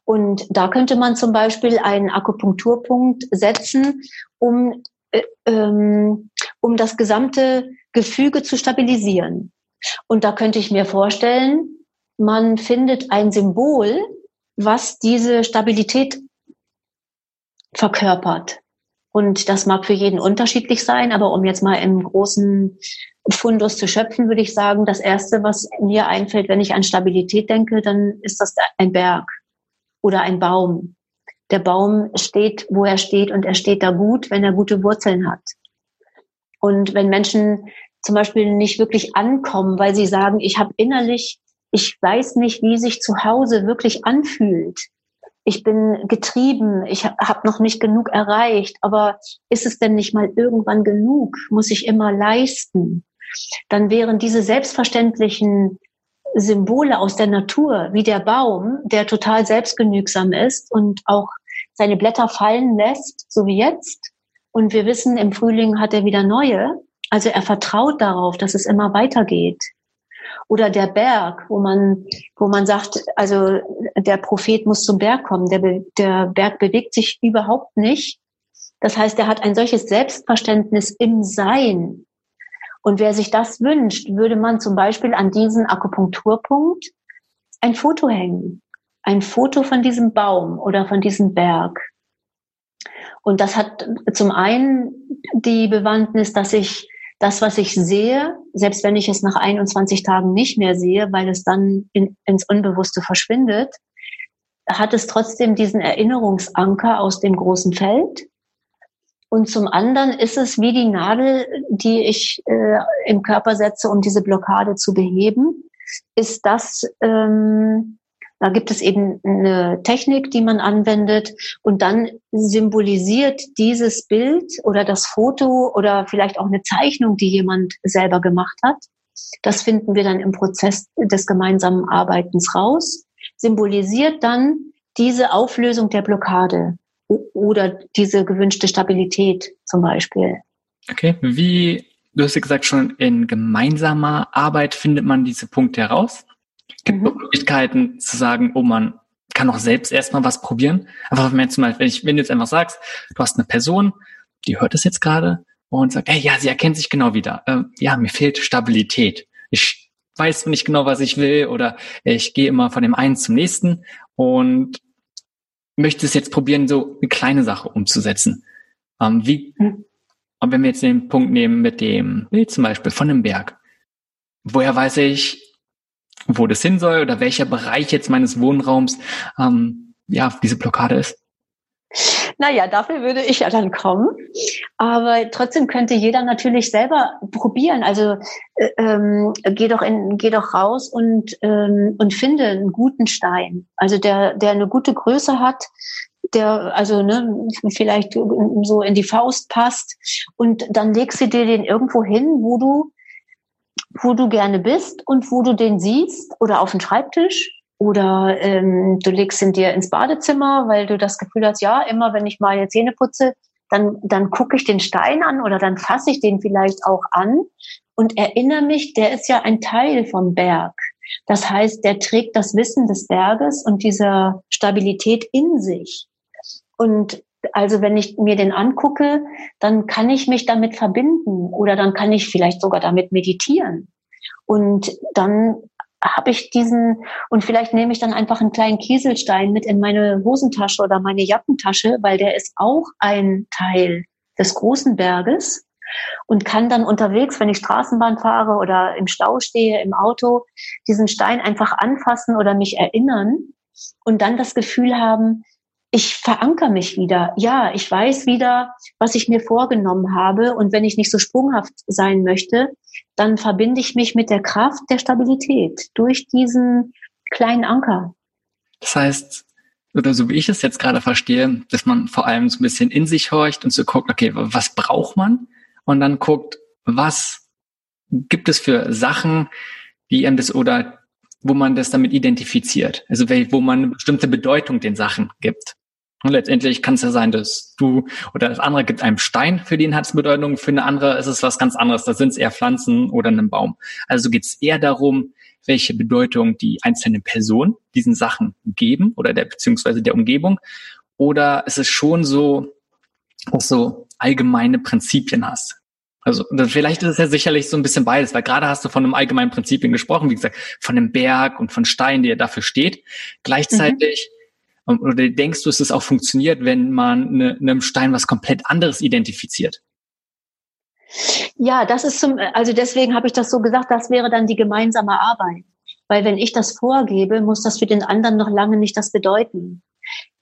Und da könnte man zum Beispiel einen Akupunkturpunkt setzen, um äh, ähm, um das gesamte Gefüge zu stabilisieren. Und da könnte ich mir vorstellen, man findet ein Symbol, was diese Stabilität verkörpert. Und das mag für jeden unterschiedlich sein, aber um jetzt mal im großen Fundus zu schöpfen, würde ich sagen, das Erste, was mir einfällt, wenn ich an Stabilität denke, dann ist das ein Berg oder ein Baum der Baum steht, wo er steht und er steht da gut, wenn er gute Wurzeln hat. Und wenn Menschen zum Beispiel nicht wirklich ankommen, weil sie sagen, ich habe innerlich, ich weiß nicht, wie sich zu Hause wirklich anfühlt. Ich bin getrieben, ich habe noch nicht genug erreicht, aber ist es denn nicht mal irgendwann genug? Muss ich immer leisten? Dann wären diese selbstverständlichen Symbole aus der Natur, wie der Baum, der total selbstgenügsam ist und auch seine Blätter fallen lässt, so wie jetzt. Und wir wissen, im Frühling hat er wieder neue. Also er vertraut darauf, dass es immer weitergeht. Oder der Berg, wo man, wo man sagt, also der Prophet muss zum Berg kommen. Der, der Berg bewegt sich überhaupt nicht. Das heißt, er hat ein solches Selbstverständnis im Sein. Und wer sich das wünscht, würde man zum Beispiel an diesen Akupunkturpunkt ein Foto hängen ein Foto von diesem Baum oder von diesem Berg. Und das hat zum einen die Bewandtnis, dass ich das, was ich sehe, selbst wenn ich es nach 21 Tagen nicht mehr sehe, weil es dann in, ins Unbewusste verschwindet, hat es trotzdem diesen Erinnerungsanker aus dem großen Feld. Und zum anderen ist es wie die Nadel, die ich äh, im Körper setze, um diese Blockade zu beheben, ist das ähm, da gibt es eben eine Technik, die man anwendet und dann symbolisiert dieses Bild oder das Foto oder vielleicht auch eine Zeichnung, die jemand selber gemacht hat. Das finden wir dann im Prozess des gemeinsamen Arbeitens raus, symbolisiert dann diese Auflösung der Blockade oder diese gewünschte Stabilität zum Beispiel. Okay, wie, du hast ja gesagt, schon in gemeinsamer Arbeit findet man diese Punkte heraus. Gibt mhm. Möglichkeiten zu sagen, oh man kann auch selbst erstmal was probieren. Aber wenn, zum Beispiel, wenn, ich, wenn du jetzt einfach sagst, du hast eine Person, die hört es jetzt gerade und sagt, hey, ja, sie erkennt sich genau wieder. Ähm, ja, mir fehlt Stabilität. Ich weiß nicht genau, was ich will oder ich gehe immer von dem einen zum nächsten und möchte es jetzt probieren, so eine kleine Sache umzusetzen. Ähm, wie, mhm. und wenn wir jetzt den Punkt nehmen mit dem Bild zum Beispiel von einem Berg, woher weiß ich, wo das hin soll oder welcher Bereich jetzt meines Wohnraums ähm, ja diese Blockade ist? Naja, dafür würde ich ja dann kommen. Aber trotzdem könnte jeder natürlich selber probieren. Also äh, ähm, geh doch in, geh doch raus und ähm, und finde einen guten Stein. Also der der eine gute Größe hat, der also ne, vielleicht so in die Faust passt und dann legst du dir den irgendwo hin, wo du wo du gerne bist und wo du den siehst oder auf den Schreibtisch oder ähm, du legst ihn dir ins Badezimmer, weil du das Gefühl hast, ja, immer wenn ich meine Zähne putze, dann, dann gucke ich den Stein an oder dann fasse ich den vielleicht auch an und erinnere mich, der ist ja ein Teil vom Berg. Das heißt, der trägt das Wissen des Berges und dieser Stabilität in sich. Und also wenn ich mir den angucke, dann kann ich mich damit verbinden oder dann kann ich vielleicht sogar damit meditieren. Und dann habe ich diesen, und vielleicht nehme ich dann einfach einen kleinen Kieselstein mit in meine Hosentasche oder meine Jackentasche, weil der ist auch ein Teil des großen Berges und kann dann unterwegs, wenn ich Straßenbahn fahre oder im Stau stehe, im Auto, diesen Stein einfach anfassen oder mich erinnern und dann das Gefühl haben, ich veranker mich wieder. Ja, ich weiß wieder, was ich mir vorgenommen habe. Und wenn ich nicht so sprunghaft sein möchte, dann verbinde ich mich mit der Kraft der Stabilität durch diesen kleinen Anker. Das heißt, oder so wie ich es jetzt gerade verstehe, dass man vor allem so ein bisschen in sich horcht und so guckt, okay, was braucht man? Und dann guckt, was gibt es für Sachen, die einem das oder wo man das damit identifiziert. Also wo man eine bestimmte Bedeutung den Sachen gibt. Und letztendlich kann es ja sein, dass du oder das andere gibt einem Stein, für den hat es Bedeutung, für eine andere ist es was ganz anderes. Da sind es eher Pflanzen oder einen Baum. Also geht es eher darum, welche Bedeutung die einzelnen Personen diesen Sachen geben oder der beziehungsweise der Umgebung. Oder ist es schon so, dass du allgemeine Prinzipien hast. Also vielleicht ist es ja sicherlich so ein bisschen beides, weil gerade hast du von einem allgemeinen Prinzipien gesprochen, wie gesagt, von einem Berg und von Stein, der dafür steht. Gleichzeitig mhm oder denkst du, es auch funktioniert, wenn man ne, einem Stein was komplett anderes identifiziert? Ja, das ist zum, also deswegen habe ich das so gesagt, das wäre dann die gemeinsame Arbeit. Weil wenn ich das vorgebe, muss das für den anderen noch lange nicht das bedeuten.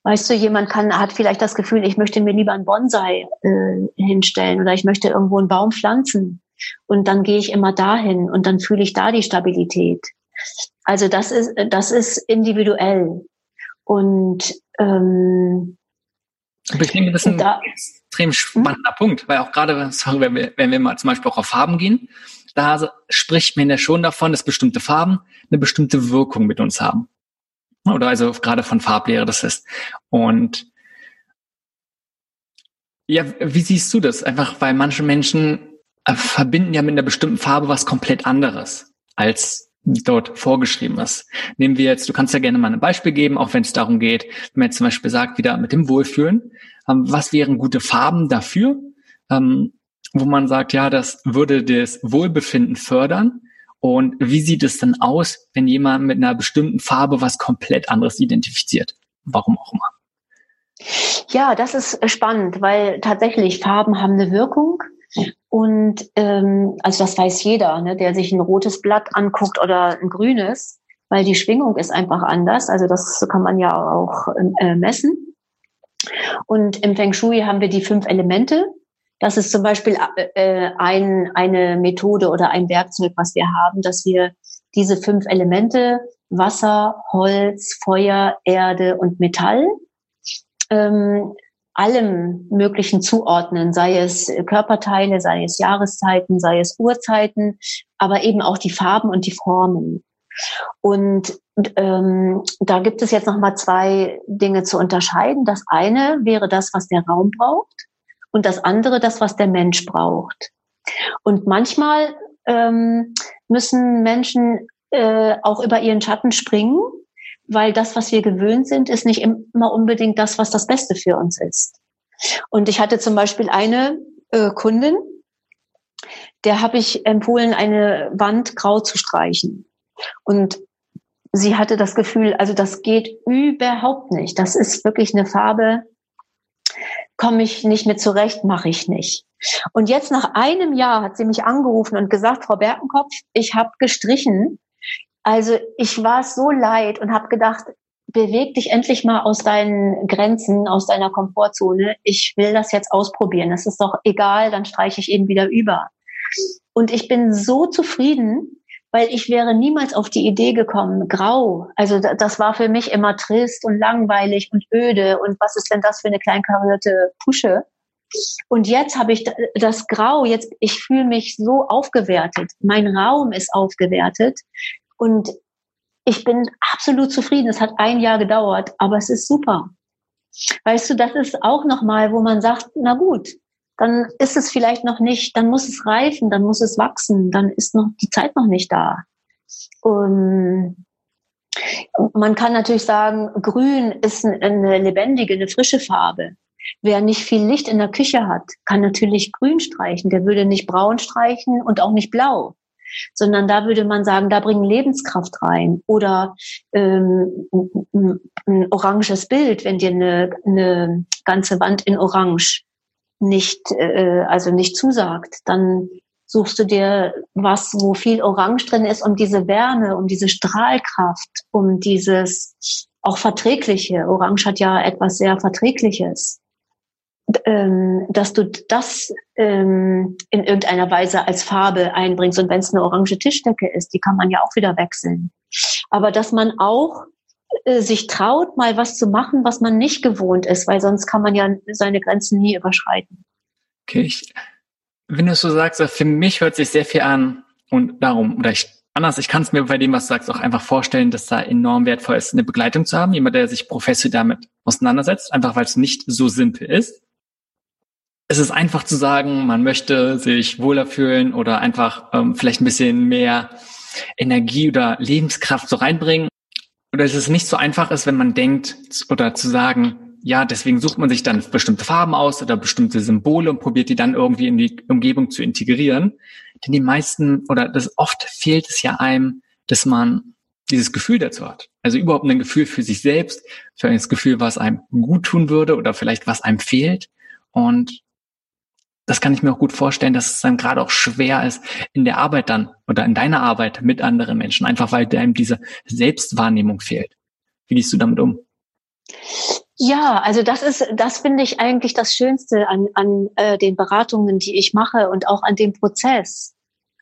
Weißt du, jemand kann, hat vielleicht das Gefühl, ich möchte mir lieber einen Bonsai äh, hinstellen oder ich möchte irgendwo einen Baum pflanzen. Und dann gehe ich immer dahin und dann fühle ich da die Stabilität. Also das ist, das ist individuell. Und ähm, ich denke, das ist ein da, extrem spannender hm? Punkt, weil auch gerade, sorry, wenn wir, wenn wir mal zum Beispiel auch auf Farben gehen, da spricht man ja schon davon, dass bestimmte Farben eine bestimmte Wirkung mit uns haben. Oder also gerade von Farblehre das ist. Und ja, wie siehst du das? Einfach, weil manche Menschen äh, verbinden ja mit einer bestimmten Farbe was komplett anderes als dort vorgeschrieben ist. Nehmen wir jetzt, du kannst ja gerne mal ein Beispiel geben, auch wenn es darum geht, wenn man jetzt zum Beispiel sagt, wieder mit dem Wohlfühlen, ähm, was wären gute Farben dafür, ähm, wo man sagt, ja, das würde das Wohlbefinden fördern. Und wie sieht es dann aus, wenn jemand mit einer bestimmten Farbe was komplett anderes identifiziert? Warum auch immer. Ja, das ist spannend, weil tatsächlich Farben haben eine Wirkung. Und ähm, also das weiß jeder, ne, der sich ein rotes Blatt anguckt oder ein grünes, weil die Schwingung ist einfach anders. Also das kann man ja auch äh, messen. Und im Feng Shui haben wir die fünf Elemente. Das ist zum Beispiel äh, ein, eine Methode oder ein Werkzeug, was wir haben, dass wir diese fünf Elemente Wasser, Holz, Feuer, Erde und Metall ähm, allem Möglichen zuordnen, sei es Körperteile, sei es Jahreszeiten, sei es Uhrzeiten, aber eben auch die Farben und die Formen. Und ähm, da gibt es jetzt noch mal zwei Dinge zu unterscheiden. Das eine wäre das, was der Raum braucht, und das andere das, was der Mensch braucht. Und manchmal ähm, müssen Menschen äh, auch über ihren Schatten springen weil das, was wir gewöhnt sind, ist nicht immer unbedingt das, was das Beste für uns ist. Und ich hatte zum Beispiel eine äh, Kundin, der habe ich empfohlen, eine Wand grau zu streichen. Und sie hatte das Gefühl, also das geht überhaupt nicht. Das ist wirklich eine Farbe, komme ich nicht mehr zurecht, mache ich nicht. Und jetzt nach einem Jahr hat sie mich angerufen und gesagt, Frau Berkenkopf, ich habe gestrichen. Also ich war so leid und habe gedacht, beweg dich endlich mal aus deinen Grenzen, aus deiner Komfortzone. Ich will das jetzt ausprobieren. Das ist doch egal, dann streiche ich eben wieder über. Und ich bin so zufrieden, weil ich wäre niemals auf die Idee gekommen, grau. Also das war für mich immer trist und langweilig und öde. Und was ist denn das für eine kleinkarierte Pusche? Und jetzt habe ich das Grau, jetzt, ich fühle mich so aufgewertet. Mein Raum ist aufgewertet. Und ich bin absolut zufrieden. Es hat ein Jahr gedauert, aber es ist super. Weißt du, das ist auch nochmal, wo man sagt, na gut, dann ist es vielleicht noch nicht, dann muss es reifen, dann muss es wachsen, dann ist noch die Zeit noch nicht da. Und man kann natürlich sagen, grün ist eine lebendige, eine frische Farbe. Wer nicht viel Licht in der Küche hat, kann natürlich grün streichen. Der würde nicht braun streichen und auch nicht blau sondern da würde man sagen, da bringen Lebenskraft rein oder ähm, ein oranges Bild, wenn dir eine, eine ganze Wand in Orange nicht, äh, also nicht zusagt, dann suchst du dir was, wo viel Orange drin ist, um diese Wärme, um diese Strahlkraft, um dieses auch Verträgliche. Orange hat ja etwas sehr Verträgliches ähm, dass du das ähm, in irgendeiner Weise als Farbe einbringst. Und wenn es eine orange Tischdecke ist, die kann man ja auch wieder wechseln. Aber dass man auch äh, sich traut, mal was zu machen, was man nicht gewohnt ist, weil sonst kann man ja seine Grenzen nie überschreiten. Okay, ich, wenn du es so sagst, für mich hört sich sehr viel an und darum, oder ich anders, ich kann es mir bei dem, was du sagst, auch einfach vorstellen, dass da enorm wertvoll ist, eine Begleitung zu haben, jemand, der sich professionell damit auseinandersetzt, einfach weil es nicht so simpel ist es ist einfach zu sagen, man möchte sich wohler fühlen oder einfach ähm, vielleicht ein bisschen mehr Energie oder Lebenskraft so reinbringen. Oder es nicht so einfach ist, wenn man denkt oder zu sagen, ja, deswegen sucht man sich dann bestimmte Farben aus oder bestimmte Symbole und probiert die dann irgendwie in die Umgebung zu integrieren. Denn die meisten oder das oft fehlt es ja einem, dass man dieses Gefühl dazu hat. Also überhaupt ein Gefühl für sich selbst, für ein Gefühl, was einem gut tun würde oder vielleicht was einem fehlt. Und das kann ich mir auch gut vorstellen, dass es dann gerade auch schwer ist in der Arbeit dann oder in deiner Arbeit mit anderen Menschen, einfach weil einem diese Selbstwahrnehmung fehlt. Wie gehst du damit um? Ja, also das ist, das finde ich eigentlich das Schönste an, an äh, den Beratungen, die ich mache und auch an dem Prozess.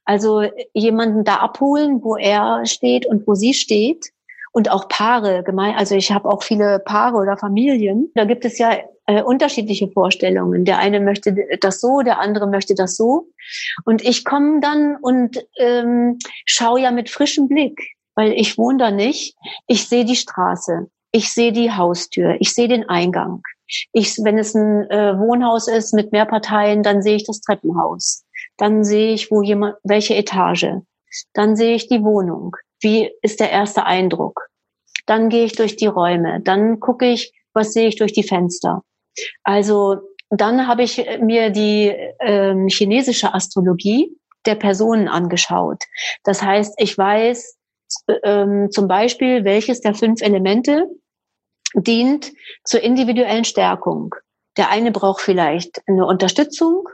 Also jemanden da abholen, wo er steht und wo sie steht und auch Paare gemein. Also ich habe auch viele Paare oder Familien. Da gibt es ja äh, unterschiedliche Vorstellungen. Der eine möchte das so, der andere möchte das so. Und ich komme dann und ähm, schaue ja mit frischem Blick, weil ich wohne da nicht. Ich sehe die Straße, ich sehe die Haustür, ich sehe den Eingang. Ich, wenn es ein äh, Wohnhaus ist mit mehr Parteien, dann sehe ich das Treppenhaus. Dann sehe ich, wo jemand, welche Etage. Dann sehe ich die Wohnung. Wie ist der erste Eindruck? Dann gehe ich durch die Räume. Dann gucke ich, was sehe ich durch die Fenster. Also dann habe ich mir die ähm, chinesische Astrologie der Personen angeschaut. Das heißt, ich weiß ähm, zum Beispiel, welches der fünf Elemente dient zur individuellen Stärkung. Der eine braucht vielleicht eine Unterstützung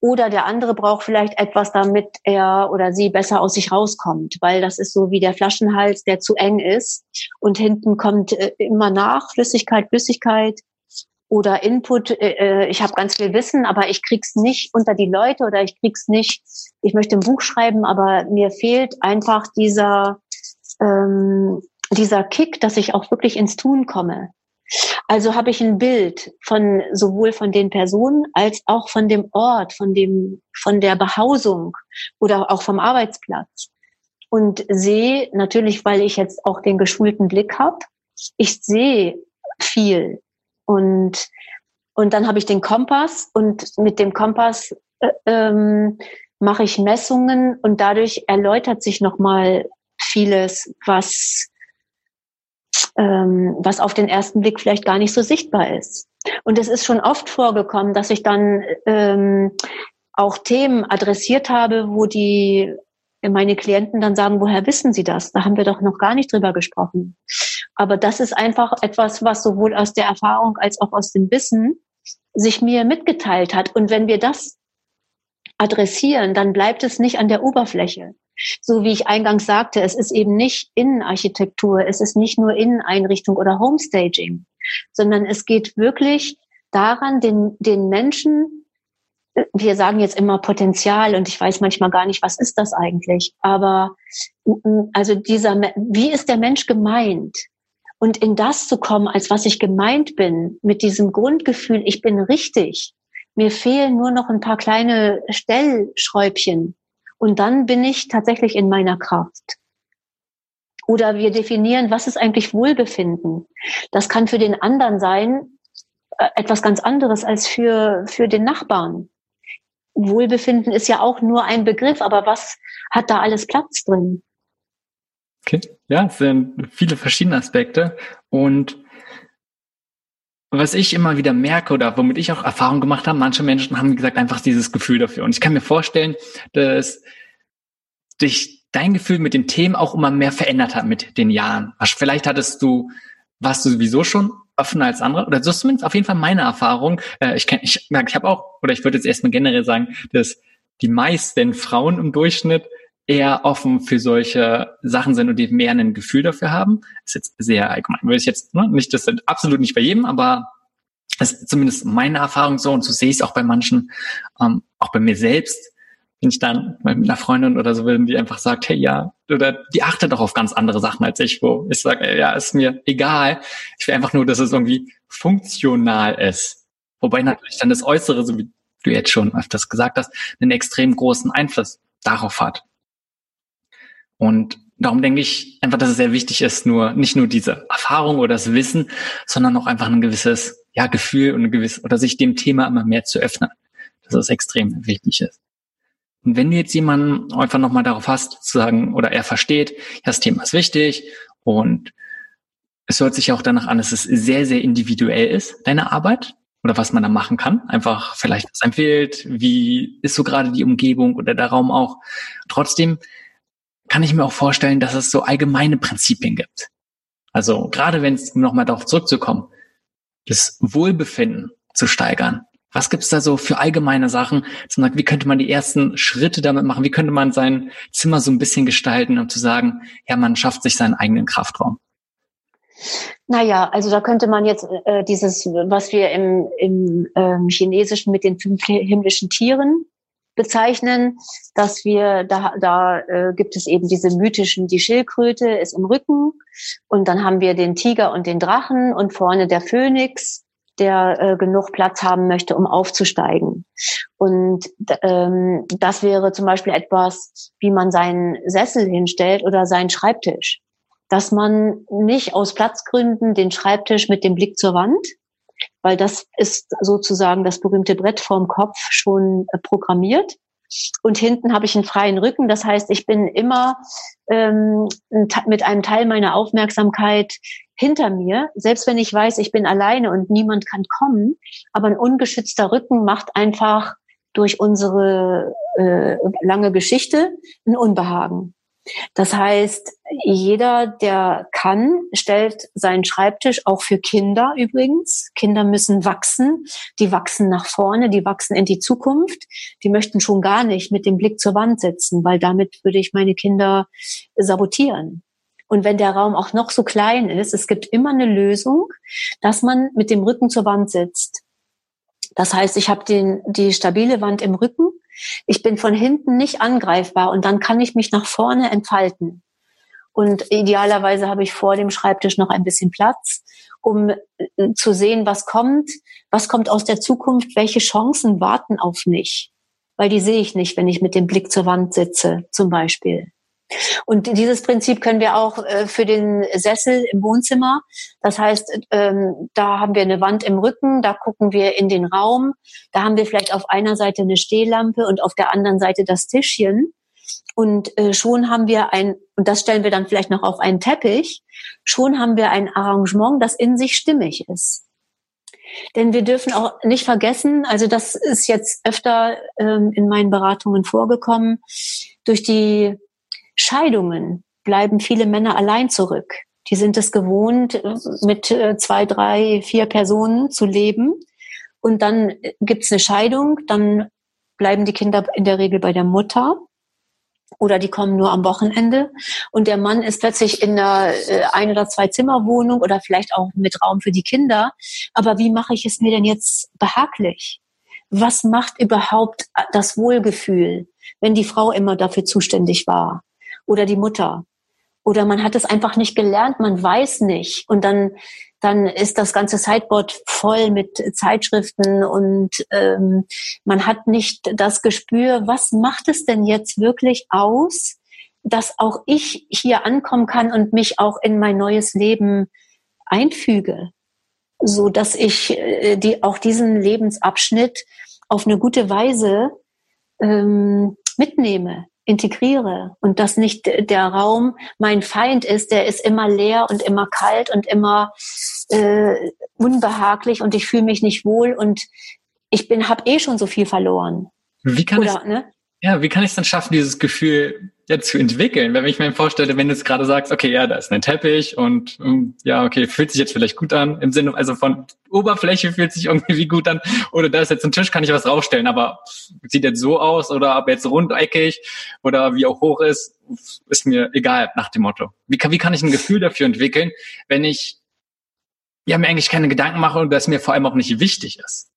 oder der andere braucht vielleicht etwas, damit er oder sie besser aus sich rauskommt, weil das ist so wie der Flaschenhals, der zu eng ist und hinten kommt äh, immer nach Flüssigkeit, Flüssigkeit oder Input, äh, äh, ich habe ganz viel Wissen, aber ich krieg's nicht unter die Leute oder ich krieg's nicht, ich möchte ein Buch schreiben, aber mir fehlt einfach dieser, ähm, dieser Kick, dass ich auch wirklich ins Tun komme. Also habe ich ein Bild von sowohl von den Personen als auch von dem Ort, von dem, von der Behausung oder auch vom Arbeitsplatz. Und sehe natürlich, weil ich jetzt auch den geschulten Blick habe, ich sehe viel und, und dann habe ich den Kompass und mit dem Kompass äh, ähm, mache ich Messungen und dadurch erläutert sich nochmal vieles, was, ähm, was auf den ersten Blick vielleicht gar nicht so sichtbar ist. Und es ist schon oft vorgekommen, dass ich dann ähm, auch Themen adressiert habe, wo die Wenn meine Klienten dann sagen, woher wissen Sie das? Da haben wir doch noch gar nicht drüber gesprochen. Aber das ist einfach etwas, was sowohl aus der Erfahrung als auch aus dem Wissen sich mir mitgeteilt hat. Und wenn wir das adressieren, dann bleibt es nicht an der Oberfläche. So wie ich eingangs sagte, es ist eben nicht Innenarchitektur, es ist nicht nur Inneneinrichtung oder Homestaging, sondern es geht wirklich daran, den, den Menschen, wir sagen jetzt immer Potenzial und ich weiß manchmal gar nicht, was ist das eigentlich, aber also dieser, wie ist der Mensch gemeint? Und in das zu kommen, als was ich gemeint bin, mit diesem Grundgefühl, ich bin richtig, mir fehlen nur noch ein paar kleine Stellschräubchen. Und dann bin ich tatsächlich in meiner Kraft. Oder wir definieren, was ist eigentlich Wohlbefinden? Das kann für den anderen sein äh, etwas ganz anderes als für, für den Nachbarn. Wohlbefinden ist ja auch nur ein Begriff, aber was hat da alles Platz drin? Okay, ja, es sind viele verschiedene Aspekte und was ich immer wieder merke oder womit ich auch Erfahrung gemacht habe, manche Menschen haben, gesagt, einfach dieses Gefühl dafür. Und ich kann mir vorstellen, dass dich dein Gefühl mit dem Themen auch immer mehr verändert hat mit den Jahren. Vielleicht hattest du, warst du sowieso schon offener als andere, oder so ist zumindest auf jeden Fall meine Erfahrung. Äh, ich kenn, ich, ich habe auch, oder ich würde jetzt erstmal generell sagen, dass die meisten Frauen im Durchschnitt eher offen für solche Sachen sind und die mehr ein Gefühl dafür haben. ist jetzt sehr allgemein. Würde ich jetzt, ne, nicht, das sind absolut nicht bei jedem, aber das ist zumindest meine Erfahrung so und so sehe ich es auch bei manchen, ähm, auch bei mir selbst, wenn ich dann mit einer Freundin oder so bin, die einfach sagt, hey, ja, oder die achtet doch auf ganz andere Sachen als ich, wo ich sage, ja, ist mir egal. Ich will einfach nur, dass es irgendwie funktional ist. Wobei natürlich dann das Äußere, so wie du jetzt schon öfters gesagt hast, einen extrem großen Einfluss darauf hat. Und darum denke ich einfach, dass es sehr wichtig ist, nur nicht nur diese Erfahrung oder das Wissen, sondern auch einfach ein gewisses ja, Gefühl und ein gewisses oder sich dem Thema immer mehr zu öffnen. Dass es extrem wichtig ist. Und wenn du jetzt jemanden einfach nochmal darauf hast, zu sagen, oder er versteht, das Thema ist wichtig und es hört sich auch danach an, dass es sehr, sehr individuell ist, deine Arbeit oder was man da machen kann. Einfach vielleicht was empfiehlt, wie ist so gerade die Umgebung oder der Raum auch. Trotzdem kann ich mir auch vorstellen, dass es so allgemeine Prinzipien gibt. Also gerade wenn es, nochmal darauf zurückzukommen, das Wohlbefinden zu steigern. Was gibt's da so für allgemeine Sachen? Wie könnte man die ersten Schritte damit machen? Wie könnte man sein Zimmer so ein bisschen gestalten, um zu sagen, ja, man schafft sich seinen eigenen Kraftraum? Naja, also da könnte man jetzt äh, dieses, was wir im, im ähm, Chinesischen mit den fünf himmlischen Tieren bezeichnen, dass wir da da äh, gibt es eben diese mythischen die Schildkröte ist im Rücken und dann haben wir den Tiger und den Drachen und vorne der Phönix der äh, genug Platz haben möchte, um aufzusteigen. Und ähm, das wäre zum Beispiel etwas, wie man seinen Sessel hinstellt oder seinen Schreibtisch. Dass man nicht aus Platzgründen den Schreibtisch mit dem Blick zur Wand weil das ist sozusagen das berühmte Brett vorm Kopf schon äh, programmiert. Und hinten habe ich einen freien Rücken. Das heißt, ich bin immer ähm, mit einem Teil meiner Aufmerksamkeit hinter mir, selbst wenn ich weiß, ich bin alleine und niemand kann kommen. Aber ein ungeschützter Rücken macht einfach durch unsere äh, lange Geschichte ein Unbehagen. Das heißt, jeder, der kann, stellt seinen Schreibtisch auch für Kinder übrigens. Kinder müssen wachsen. Die wachsen nach vorne, die wachsen in die Zukunft. Die möchten schon gar nicht mit dem Blick zur Wand sitzen, weil damit würde ich meine Kinder sabotieren. Und wenn der Raum auch noch so klein ist, es gibt immer eine Lösung, dass man mit dem Rücken zur Wand sitzt. Das heißt, ich habe den, die stabile Wand im Rücken ich bin von hinten nicht angreifbar und dann kann ich mich nach vorne entfalten. Und idealerweise habe ich vor dem Schreibtisch noch ein bisschen Platz, um äh, zu sehen, was kommt, was kommt aus der Zukunft, welche Chancen warten auf mich. Weil die sehe ich nicht, wenn ich mit dem Blick zur Wand sitze, zum Beispiel. Und dieses Prinzip können wir auch äh, für den Sessel im Wohnzimmer. Das heißt, ähm, da haben wir eine Wand im Rücken, da gucken wir in den Raum, da haben wir vielleicht auf einer Seite eine Stehlampe und auf der anderen Seite das Tischchen. Und äh, schon haben wir ein, und das stellen wir dann vielleicht noch auf einen Teppich, schon haben wir ein Arrangement, das in sich stimmig ist. Denn wir dürfen auch nicht vergessen, also das ist jetzt öfter ähm, in meinen Beratungen vorgekommen, durch die Scheidungen bleiben viele Männer allein zurück. Die sind es gewohnt, mit äh, zwei, drei, vier Personen zu leben. Und dann gibt's eine Scheidung, dann bleiben die Kinder in der Regel bei der Mutter oder die kommen nur am Wochenende und der Mann ist plötzlich in einer äh, ein oder zwei Zimmerwohnung oder vielleicht auch mit Raum für die Kinder. Aber wie mache ich es mir denn jetzt behaglich? Was macht überhaupt das Wohlgefühl, wenn die Frau immer dafür zuständig war oder die Mutter? Oder man hat es einfach nicht gelernt, man weiß nicht. Und dann dann ist das ganze Sideboard voll mit Zeitschriften und ähm, man hat nicht das Gespür, was macht es denn jetzt wirklich aus, dass auch ich hier ankommen kann und mich auch in mein neues Leben einfüge, so dass ich äh, die auch diesen Lebensabschnitt auf eine gute Weise ähm, mitnehme integriere und dass nicht der Raum mein Feind ist, der ist immer leer und immer kalt und immer äh, unbehaglich und ich fühle mich nicht wohl und ich bin habe eh schon so viel verloren. Wie kann Oder, ich, ne? Ja, wie kann ich es dann schaffen, dieses Gefühl ja, zu entwickeln? Wenn ich mir vorstelle, wenn du es gerade sagst, okay, ja, da ist ein Teppich und um, ja, okay, fühlt sich jetzt vielleicht gut an, im Sinne, also von Oberfläche fühlt sich irgendwie gut an, oder da ist jetzt ein Tisch, kann ich was draufstellen, aber sieht jetzt so aus oder ob jetzt rundeckig oder wie auch hoch ist, ist mir egal nach dem Motto. Wie kann, wie kann ich ein Gefühl dafür entwickeln, wenn ich ja mir eigentlich keine Gedanken mache und das mir vor allem auch nicht wichtig ist?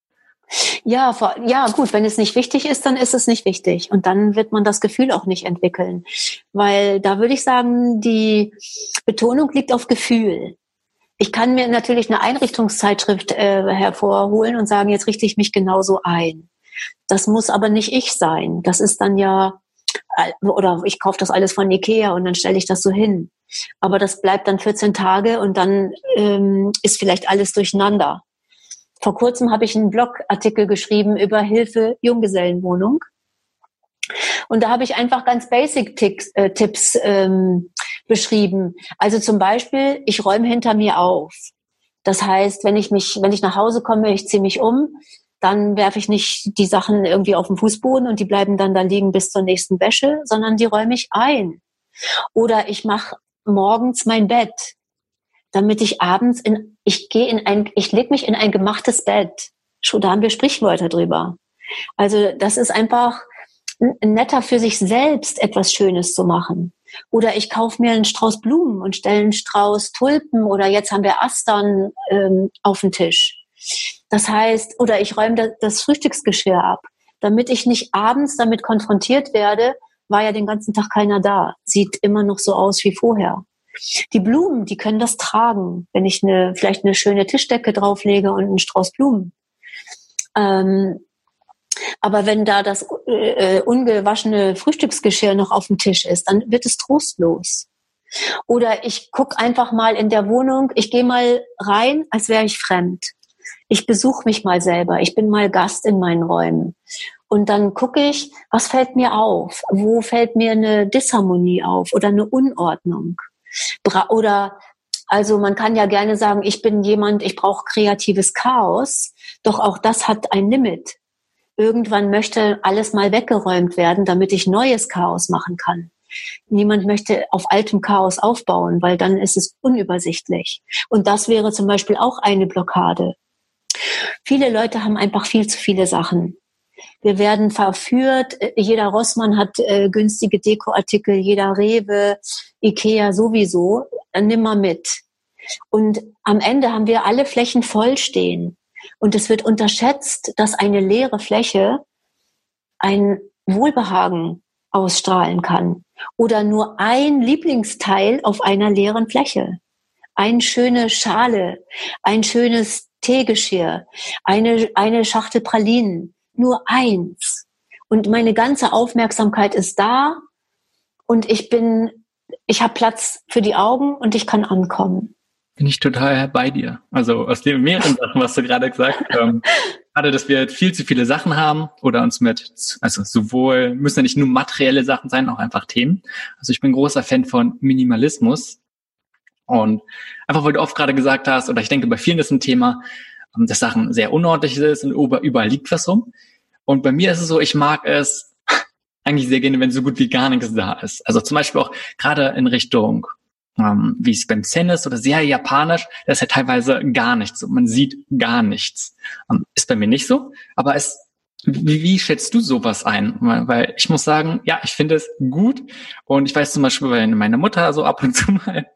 Ja, ja, gut, wenn es nicht wichtig ist, dann ist es nicht wichtig. Und dann wird man das Gefühl auch nicht entwickeln. Weil da würde ich sagen, die Betonung liegt auf Gefühl. Ich kann mir natürlich eine Einrichtungszeitschrift äh, hervorholen und sagen, jetzt richte ich mich genauso ein. Das muss aber nicht ich sein. Das ist dann ja, oder ich kaufe das alles von Ikea und dann stelle ich das so hin. Aber das bleibt dann 14 Tage und dann ähm, ist vielleicht alles durcheinander. Vor kurzem habe ich einen Blogartikel geschrieben über Hilfe Junggesellenwohnung. Und da habe ich einfach ganz basic Ticks, äh, Tipps ähm, beschrieben. Also zum Beispiel, ich räume hinter mir auf. Das heißt, wenn ich mich, wenn ich nach Hause komme, ich ziehe mich um, dann werfe ich nicht die Sachen irgendwie auf den Fußboden und die bleiben dann da liegen bis zur nächsten Wäsche, sondern die räume ich ein. Oder ich mache morgens mein Bett damit ich abends in, ich gehe in ein, ich leg mich in ein gemachtes Bett. Schon da haben wir Sprichwörter drüber. Also das ist einfach netter für sich selbst etwas Schönes zu machen. Oder ich kaufe mir einen Strauß Blumen und stelle einen Strauß Tulpen oder jetzt haben wir Astern ähm, auf den Tisch. Das heißt, oder ich räume das Frühstücksgeschirr ab, damit ich nicht abends damit konfrontiert werde, war ja den ganzen Tag keiner da. Sieht immer noch so aus wie vorher. Die Blumen, die können das tragen, wenn ich eine, vielleicht eine schöne Tischdecke drauflege und einen Strauß Blumen. Ähm, aber wenn da das äh, ungewaschene Frühstücksgeschirr noch auf dem Tisch ist, dann wird es trostlos. Oder ich guck einfach mal in der Wohnung, ich gehe mal rein, als wäre ich fremd. Ich besuche mich mal selber, ich bin mal Gast in meinen Räumen. Und dann gucke ich, was fällt mir auf? Wo fällt mir eine Disharmonie auf oder eine Unordnung? Oder also man kann ja gerne sagen, ich bin jemand, ich brauche kreatives Chaos, doch auch das hat ein Limit. Irgendwann möchte alles mal weggeräumt werden, damit ich neues Chaos machen kann. Niemand möchte auf altem Chaos aufbauen, weil dann ist es unübersichtlich. Und das wäre zum Beispiel auch eine Blockade. Viele Leute haben einfach viel zu viele Sachen. Wir werden verführt. Jeder Rossmann hat äh, günstige Dekoartikel, jeder Rewe, Ikea sowieso. Nimm mal mit. Und am Ende haben wir alle Flächen voll stehen. Und es wird unterschätzt, dass eine leere Fläche ein Wohlbehagen ausstrahlen kann. Oder nur ein Lieblingsteil auf einer leeren Fläche. Eine schöne Schale, ein schönes Teegeschirr, eine, eine Schachtel Pralinen, nur eins. Und meine ganze Aufmerksamkeit ist da und ich bin, ich habe Platz für die Augen und ich kann ankommen. Bin ich total bei dir. Also aus den mehreren Sachen, was du gerade gesagt hast. Ähm, gerade, dass wir viel zu viele Sachen haben oder uns mit, also sowohl, müssen ja nicht nur materielle Sachen sein, auch einfach Themen. Also ich bin großer Fan von Minimalismus. Und einfach, weil du oft gerade gesagt hast, oder ich denke, bei vielen ist ein Thema, ähm, dass Sachen sehr unordentlich sind und überall liegt was rum. Und bei mir ist es so, ich mag es, eigentlich sehr gerne, wenn so gut wie gar nichts da ist. Also zum Beispiel auch gerade in Richtung, ähm, wie es beim Zen ist oder sehr japanisch, da ist ja teilweise gar nichts. Man sieht gar nichts. Ähm, ist bei mir nicht so, aber es wie, wie schätzt du sowas ein? Weil ich muss sagen, ja, ich finde es gut. Und ich weiß zum Beispiel, wenn meine Mutter so ab und zu mal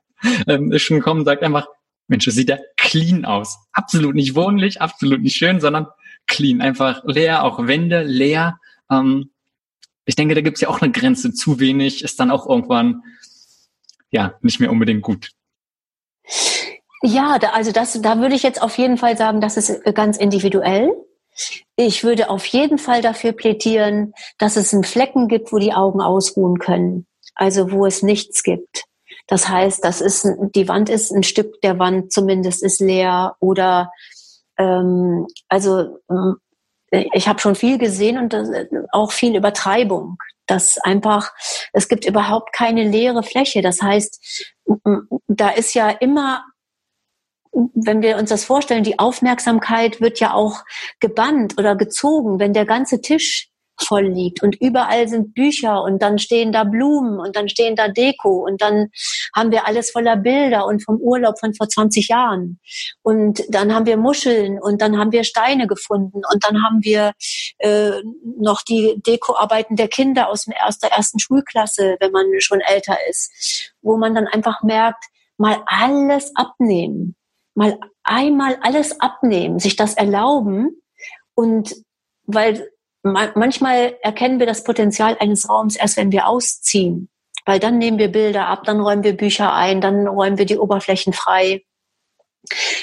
ähm, ist schon kommen, sagt einfach, Mensch, das sieht ja clean aus. Absolut nicht wohnlich, absolut nicht schön, sondern clean. Einfach leer, auch Wände leer. Ähm, ich denke, da gibt es ja auch eine Grenze. Zu wenig ist dann auch irgendwann ja nicht mehr unbedingt gut. Ja, da, also das, da würde ich jetzt auf jeden Fall sagen, das ist ganz individuell. Ich würde auf jeden Fall dafür plädieren, dass es einen Flecken gibt, wo die Augen ausruhen können. Also wo es nichts gibt. Das heißt, das ist die Wand ist ein Stück der Wand zumindest ist leer oder ähm, also ähm, ich habe schon viel gesehen und auch viel Übertreibung. Das einfach, es gibt überhaupt keine leere Fläche. Das heißt, da ist ja immer wenn wir uns das vorstellen, die Aufmerksamkeit wird ja auch gebannt oder gezogen, wenn der ganze Tisch voll liegt und überall sind Bücher und dann stehen da Blumen und dann stehen da Deko und dann haben wir alles voller Bilder und vom Urlaub von vor 20 Jahren. Und dann haben wir Muscheln und dann haben wir Steine gefunden und dann haben wir äh, noch die Dekoarbeiten der Kinder aus dem erster ersten Schulklasse, wenn man schon älter ist, wo man dann einfach merkt, mal alles abnehmen mal einmal alles abnehmen, sich das erlauben und weil manchmal erkennen wir das Potenzial eines Raums erst, wenn wir ausziehen, weil dann nehmen wir Bilder ab, dann räumen wir Bücher ein, dann räumen wir die Oberflächen frei.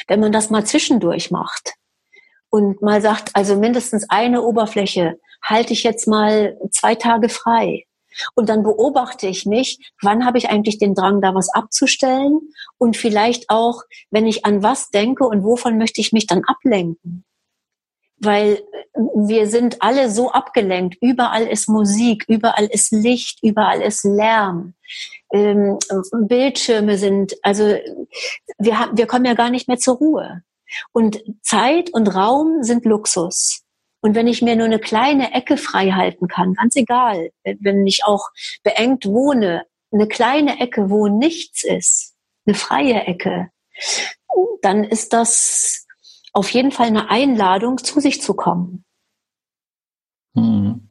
Wenn man das mal zwischendurch macht und mal sagt, also mindestens eine Oberfläche halte ich jetzt mal zwei Tage frei, und dann beobachte ich mich, wann habe ich eigentlich den Drang, da was abzustellen und vielleicht auch, wenn ich an was denke und wovon möchte ich mich dann ablenken. Weil wir sind alle so abgelenkt. Überall ist Musik, überall ist Licht, überall ist Lärm. Ähm, Bildschirme sind, also wir, haben, wir kommen ja gar nicht mehr zur Ruhe. Und Zeit und Raum sind Luxus. Und wenn ich mir nur eine kleine Ecke frei halten kann, ganz egal, wenn ich auch beengt wohne, eine kleine Ecke, wo nichts ist, eine freie Ecke, dann ist das auf jeden Fall eine Einladung, zu sich zu kommen. Hm.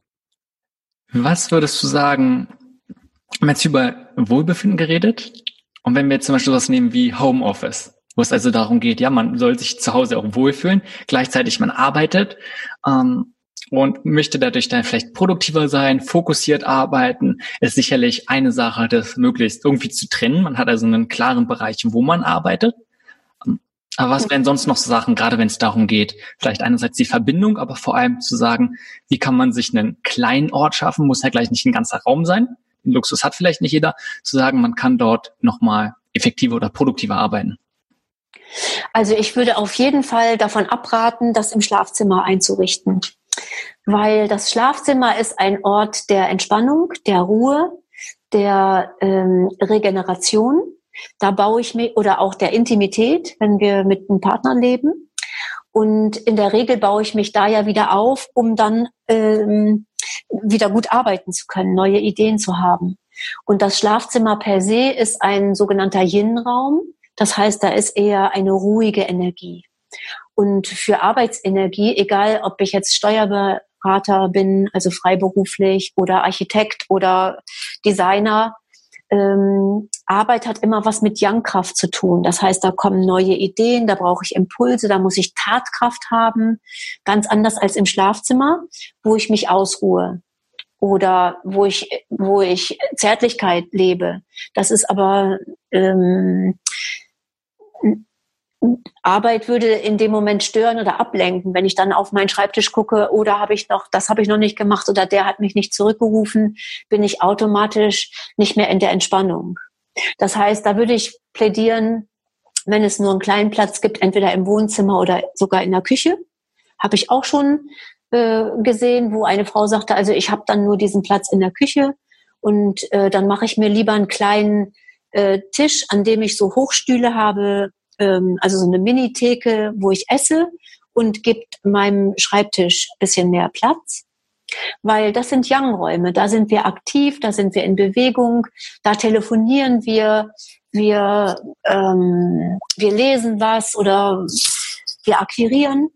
Was würdest du sagen, wir haben jetzt über Wohlbefinden geredet und wenn wir jetzt zum Beispiel was nehmen wie Homeoffice, wo es also darum geht, ja, man soll sich zu Hause auch wohlfühlen, gleichzeitig man arbeitet ähm, und möchte dadurch dann vielleicht produktiver sein, fokussiert arbeiten, ist sicherlich eine Sache, das möglichst irgendwie zu trennen. Man hat also einen klaren Bereich, wo man arbeitet. Aber was wären sonst noch so Sachen, gerade wenn es darum geht, vielleicht einerseits die Verbindung, aber vor allem zu sagen, wie kann man sich einen kleinen Ort schaffen, muss ja gleich nicht ein ganzer Raum sein. Den Luxus hat vielleicht nicht jeder, zu sagen, man kann dort nochmal effektiver oder produktiver arbeiten. Also ich würde auf jeden Fall davon abraten, das im Schlafzimmer einzurichten, weil das Schlafzimmer ist ein Ort der Entspannung, der Ruhe, der ähm, Regeneration. Da baue ich mir oder auch der Intimität, wenn wir mit einem Partner leben. Und in der Regel baue ich mich da ja wieder auf, um dann ähm, wieder gut arbeiten zu können, neue Ideen zu haben. Und das Schlafzimmer per se ist ein sogenannter Yin-Raum. Das heißt, da ist eher eine ruhige Energie. Und für Arbeitsenergie, egal ob ich jetzt Steuerberater bin, also freiberuflich oder Architekt oder Designer, ähm, Arbeit hat immer was mit Young-Kraft zu tun. Das heißt, da kommen neue Ideen, da brauche ich Impulse, da muss ich Tatkraft haben. Ganz anders als im Schlafzimmer, wo ich mich ausruhe oder wo ich, wo ich Zärtlichkeit lebe. Das ist aber ähm, Arbeit würde in dem Moment stören oder ablenken, wenn ich dann auf meinen Schreibtisch gucke oder habe ich noch, das habe ich noch nicht gemacht oder der hat mich nicht zurückgerufen, bin ich automatisch nicht mehr in der Entspannung. Das heißt, da würde ich plädieren, wenn es nur einen kleinen Platz gibt, entweder im Wohnzimmer oder sogar in der Küche, habe ich auch schon äh, gesehen, wo eine Frau sagte, also ich habe dann nur diesen Platz in der Küche und äh, dann mache ich mir lieber einen kleinen äh, Tisch, an dem ich so Hochstühle habe, ähm, also so eine Mini-Theke, wo ich esse und gibt meinem Schreibtisch bisschen mehr Platz. Weil das sind Young-Räume, da sind wir aktiv, da sind wir in Bewegung, da telefonieren wir, wir, ähm, wir lesen was oder wir akquirieren.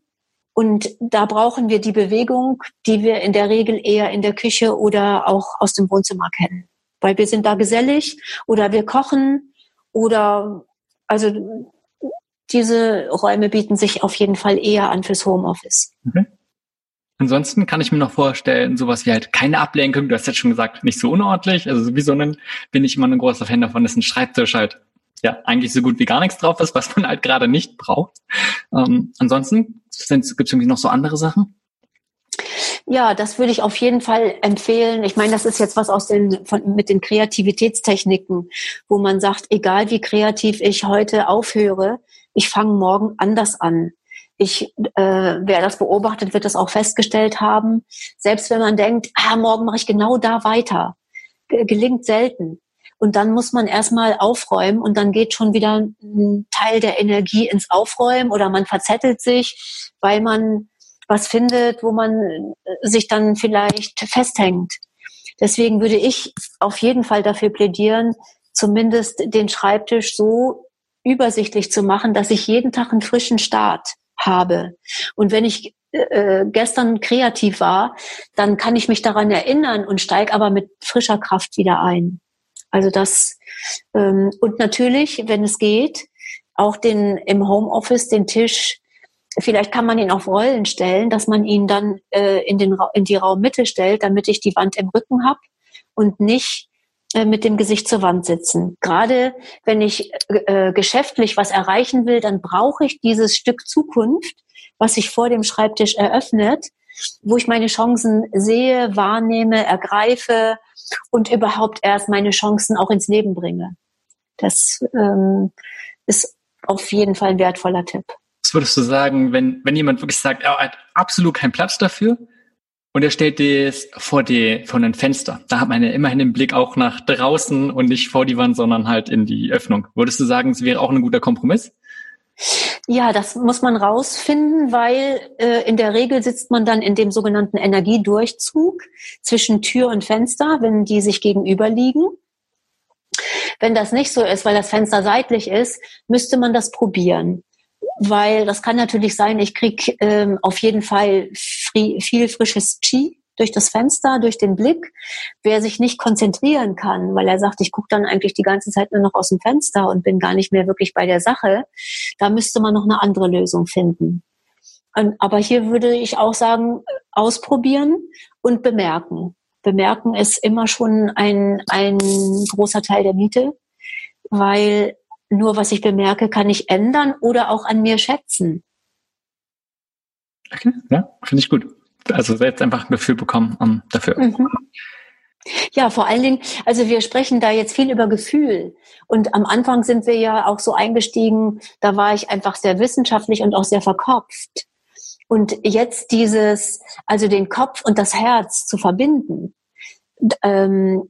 Und da brauchen wir die Bewegung, die wir in der Regel eher in der Küche oder auch aus dem Wohnzimmer kennen. Weil wir sind da gesellig oder wir kochen oder also diese Räume bieten sich auf jeden Fall eher an fürs Homeoffice. Okay. Ansonsten kann ich mir noch vorstellen, sowas wie halt keine Ablenkung, du hast jetzt schon gesagt, nicht so unordentlich, also sowieso ein, bin ich immer ein großer Fan davon, dass ein Schreibtisch halt ja eigentlich so gut wie gar nichts drauf ist, was man halt gerade nicht braucht. Ähm, ansonsten gibt es irgendwie noch so andere Sachen? Ja, das würde ich auf jeden Fall empfehlen. Ich meine, das ist jetzt was aus den von, mit den Kreativitätstechniken, wo man sagt, egal wie kreativ ich heute aufhöre, ich fange morgen anders an. Ich, äh, wer das beobachtet, wird das auch festgestellt haben. Selbst wenn man denkt, ah, morgen mache ich genau da weiter, gelingt selten. Und dann muss man erstmal aufräumen und dann geht schon wieder ein Teil der Energie ins Aufräumen oder man verzettelt sich, weil man was findet, wo man äh, sich dann vielleicht festhängt. Deswegen würde ich auf jeden Fall dafür plädieren, zumindest den Schreibtisch so übersichtlich zu machen, dass ich jeden Tag einen frischen Start habe. Und wenn ich äh, gestern kreativ war, dann kann ich mich daran erinnern und steige aber mit frischer Kraft wieder ein. Also das ähm, und natürlich, wenn es geht, auch den im Homeoffice den Tisch. Vielleicht kann man ihn auf Rollen stellen, dass man ihn dann äh, in, den, in die Raummitte stellt, damit ich die Wand im Rücken habe und nicht äh, mit dem Gesicht zur Wand sitzen. Gerade wenn ich äh, geschäftlich was erreichen will, dann brauche ich dieses Stück Zukunft, was sich vor dem Schreibtisch eröffnet, wo ich meine Chancen sehe, wahrnehme, ergreife und überhaupt erst meine Chancen auch ins Leben bringe. Das ähm, ist auf jeden Fall ein wertvoller Tipp. Was würdest du sagen, wenn, wenn jemand wirklich sagt, er hat absolut keinen Platz dafür, und er stellt das vor die, vor ein Fenster. Da hat man ja immerhin den Blick auch nach draußen und nicht vor die Wand, sondern halt in die Öffnung. Würdest du sagen, es wäre auch ein guter Kompromiss? Ja, das muss man rausfinden, weil äh, in der Regel sitzt man dann in dem sogenannten Energiedurchzug zwischen Tür und Fenster, wenn die sich gegenüber liegen. Wenn das nicht so ist, weil das Fenster seitlich ist, müsste man das probieren weil das kann natürlich sein, ich krieg ähm, auf jeden Fall viel frisches Qi durch das Fenster, durch den Blick. Wer sich nicht konzentrieren kann, weil er sagt, ich gucke dann eigentlich die ganze Zeit nur noch aus dem Fenster und bin gar nicht mehr wirklich bei der Sache, da müsste man noch eine andere Lösung finden. Aber hier würde ich auch sagen, ausprobieren und bemerken. Bemerken ist immer schon ein, ein großer Teil der Miete, weil nur was ich bemerke, kann ich ändern oder auch an mir schätzen. Okay, ja, finde ich gut. Also selbst einfach ein Gefühl bekommen um, dafür. Mhm. Ja, vor allen Dingen, also wir sprechen da jetzt viel über Gefühl. Und am Anfang sind wir ja auch so eingestiegen, da war ich einfach sehr wissenschaftlich und auch sehr verkopft. Und jetzt dieses, also den Kopf und das Herz zu verbinden, ähm,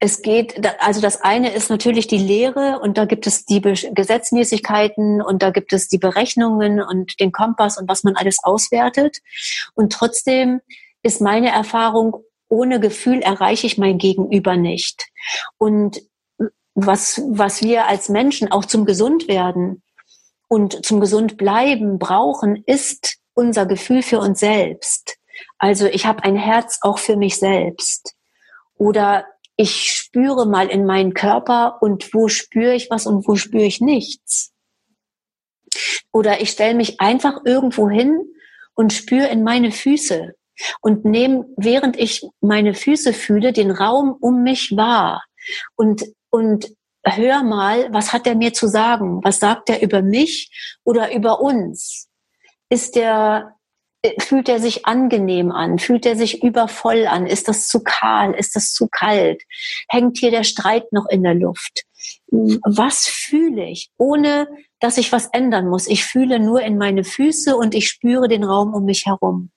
es geht, also das eine ist natürlich die Lehre und da gibt es die Gesetzmäßigkeiten und da gibt es die Berechnungen und den Kompass und was man alles auswertet. Und trotzdem ist meine Erfahrung, ohne Gefühl erreiche ich mein Gegenüber nicht. Und was, was wir als Menschen auch zum Gesundwerden und zum Gesundbleiben brauchen, ist unser Gefühl für uns selbst. Also ich habe ein Herz auch für mich selbst. Oder ich spüre mal in meinen Körper und wo spüre ich was und wo spüre ich nichts. Oder ich stelle mich einfach irgendwo hin und spüre in meine Füße und nehme, während ich meine Füße fühle, den Raum um mich wahr und, und hör mal, was hat er mir zu sagen? Was sagt er über mich oder über uns? Ist der fühlt er sich angenehm an? Fühlt er sich übervoll an? Ist das zu kahl? Ist das zu kalt? Hängt hier der Streit noch in der Luft? Was fühle ich, ohne dass ich was ändern muss? Ich fühle nur in meine Füße und ich spüre den Raum um mich herum.